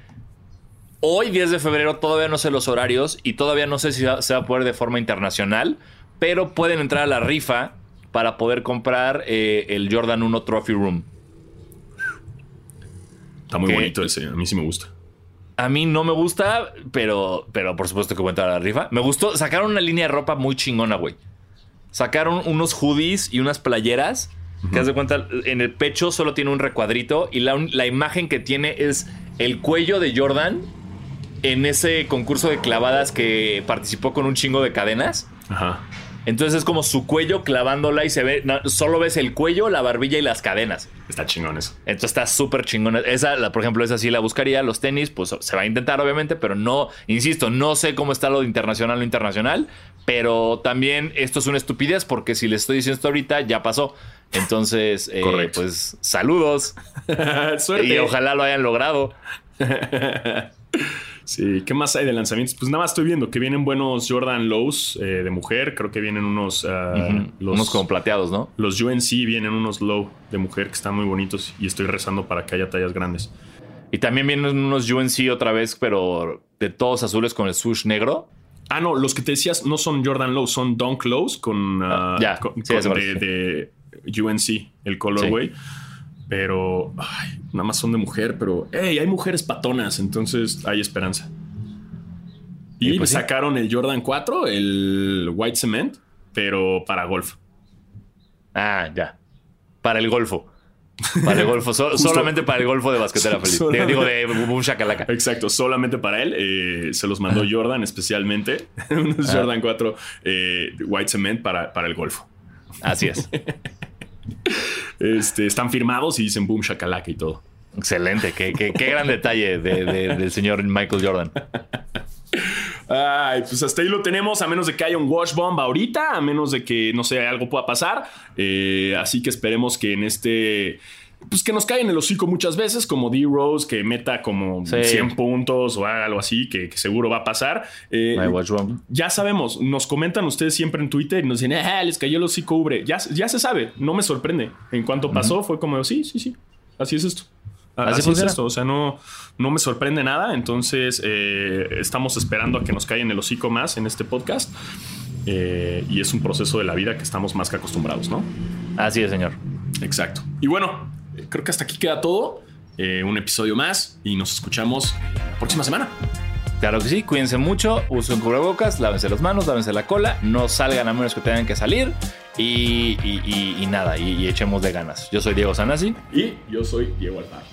Hoy, 10 de febrero, todavía no sé los horarios y todavía no sé si se va a poder de forma internacional, pero pueden entrar a la rifa para poder comprar eh, el Jordan 1 Trophy Room. Está muy bonito ese, a mí sí me gusta. A mí no me gusta, pero, pero por supuesto que voy a entrar a la rifa. Me gustó, sacaron una línea de ropa muy chingona, güey. Sacaron unos hoodies y unas playeras. Que haz de cuenta, en el pecho solo tiene un recuadrito y la, la imagen que tiene es el cuello de Jordan en ese concurso de clavadas que participó con un chingo de cadenas. Ajá. Entonces es como su cuello clavándola y se ve, solo ves el cuello, la barbilla y las cadenas. Está chingón eso. Entonces está súper chingón. Esa, por ejemplo, esa sí la buscaría. Los tenis, pues se va a intentar, obviamente, pero no, insisto, no sé cómo está lo de internacional o internacional. Pero también esto es una estupidez porque si les estoy diciendo esto ahorita, ya pasó. Entonces, eh, pues saludos. Suerte. Y ojalá lo hayan logrado. Sí, ¿qué más hay de lanzamientos? Pues nada más estoy viendo que vienen buenos Jordan Lows eh, de mujer. Creo que vienen unos. Ah, unos como plateados, ¿no? Los UNC vienen unos Low de mujer que están muy bonitos y estoy rezando para que haya tallas grandes. Y también vienen unos UNC otra vez, pero de todos azules con el swoosh negro. Ah, no, los que te decías no son Jordan Lows, son Dunk Lows con, ah, ya, de, UNC, el colorway. Pero nada más son de mujer, pero hey, hay mujeres patonas, entonces hay esperanza. Y pues sacaron el Jordan 4, el White Cement, pero para golf. Ah, ya. Para el golfo. Para el golfo, solamente para el golfo de basquetera feliz. Digo, de Boom Shakalaka. Exacto, solamente para él. Eh, se los mandó Jordan especialmente. Unos ah. Jordan 4 eh, White Cement para, para el golfo. Así es. Este, están firmados y dicen boom shakalaka y todo. Excelente, qué, gran detalle del señor Michael Jordan. Ay, pues hasta ahí lo tenemos, a menos de que haya un wash bomb ahorita, a menos de que, no sé, algo pueda pasar. Eh, así que esperemos que en este pues que nos cae en el hocico muchas veces, como D-Rose, que meta como 100 puntos o algo así, que, seguro va a pasar. Eh, ya sabemos, nos comentan ustedes siempre en Twitter y nos dicen, ah, les cayó el hocico Ubre. Ya, ya se sabe, no me sorprende. En cuanto pasó, fue como, sí, sí, sí, así es esto. Así, es esto, o sea, no, no me sorprende nada, entonces eh, estamos esperando a que nos caigan el hocico más en este podcast eh, y es un proceso de la vida que estamos más que acostumbrados, ¿no? Así es, señor. Exacto. Y bueno, creo que hasta aquí queda todo. Eh, un episodio más y nos escuchamos la próxima semana. Claro que sí, cuídense mucho, usen cubrebocas, lávense las manos, lávense la cola, no salgan a menos que tengan que salir y, nada, y, echemos de ganas. Yo soy Diego Sanasi. Y yo soy Diego Alfaro.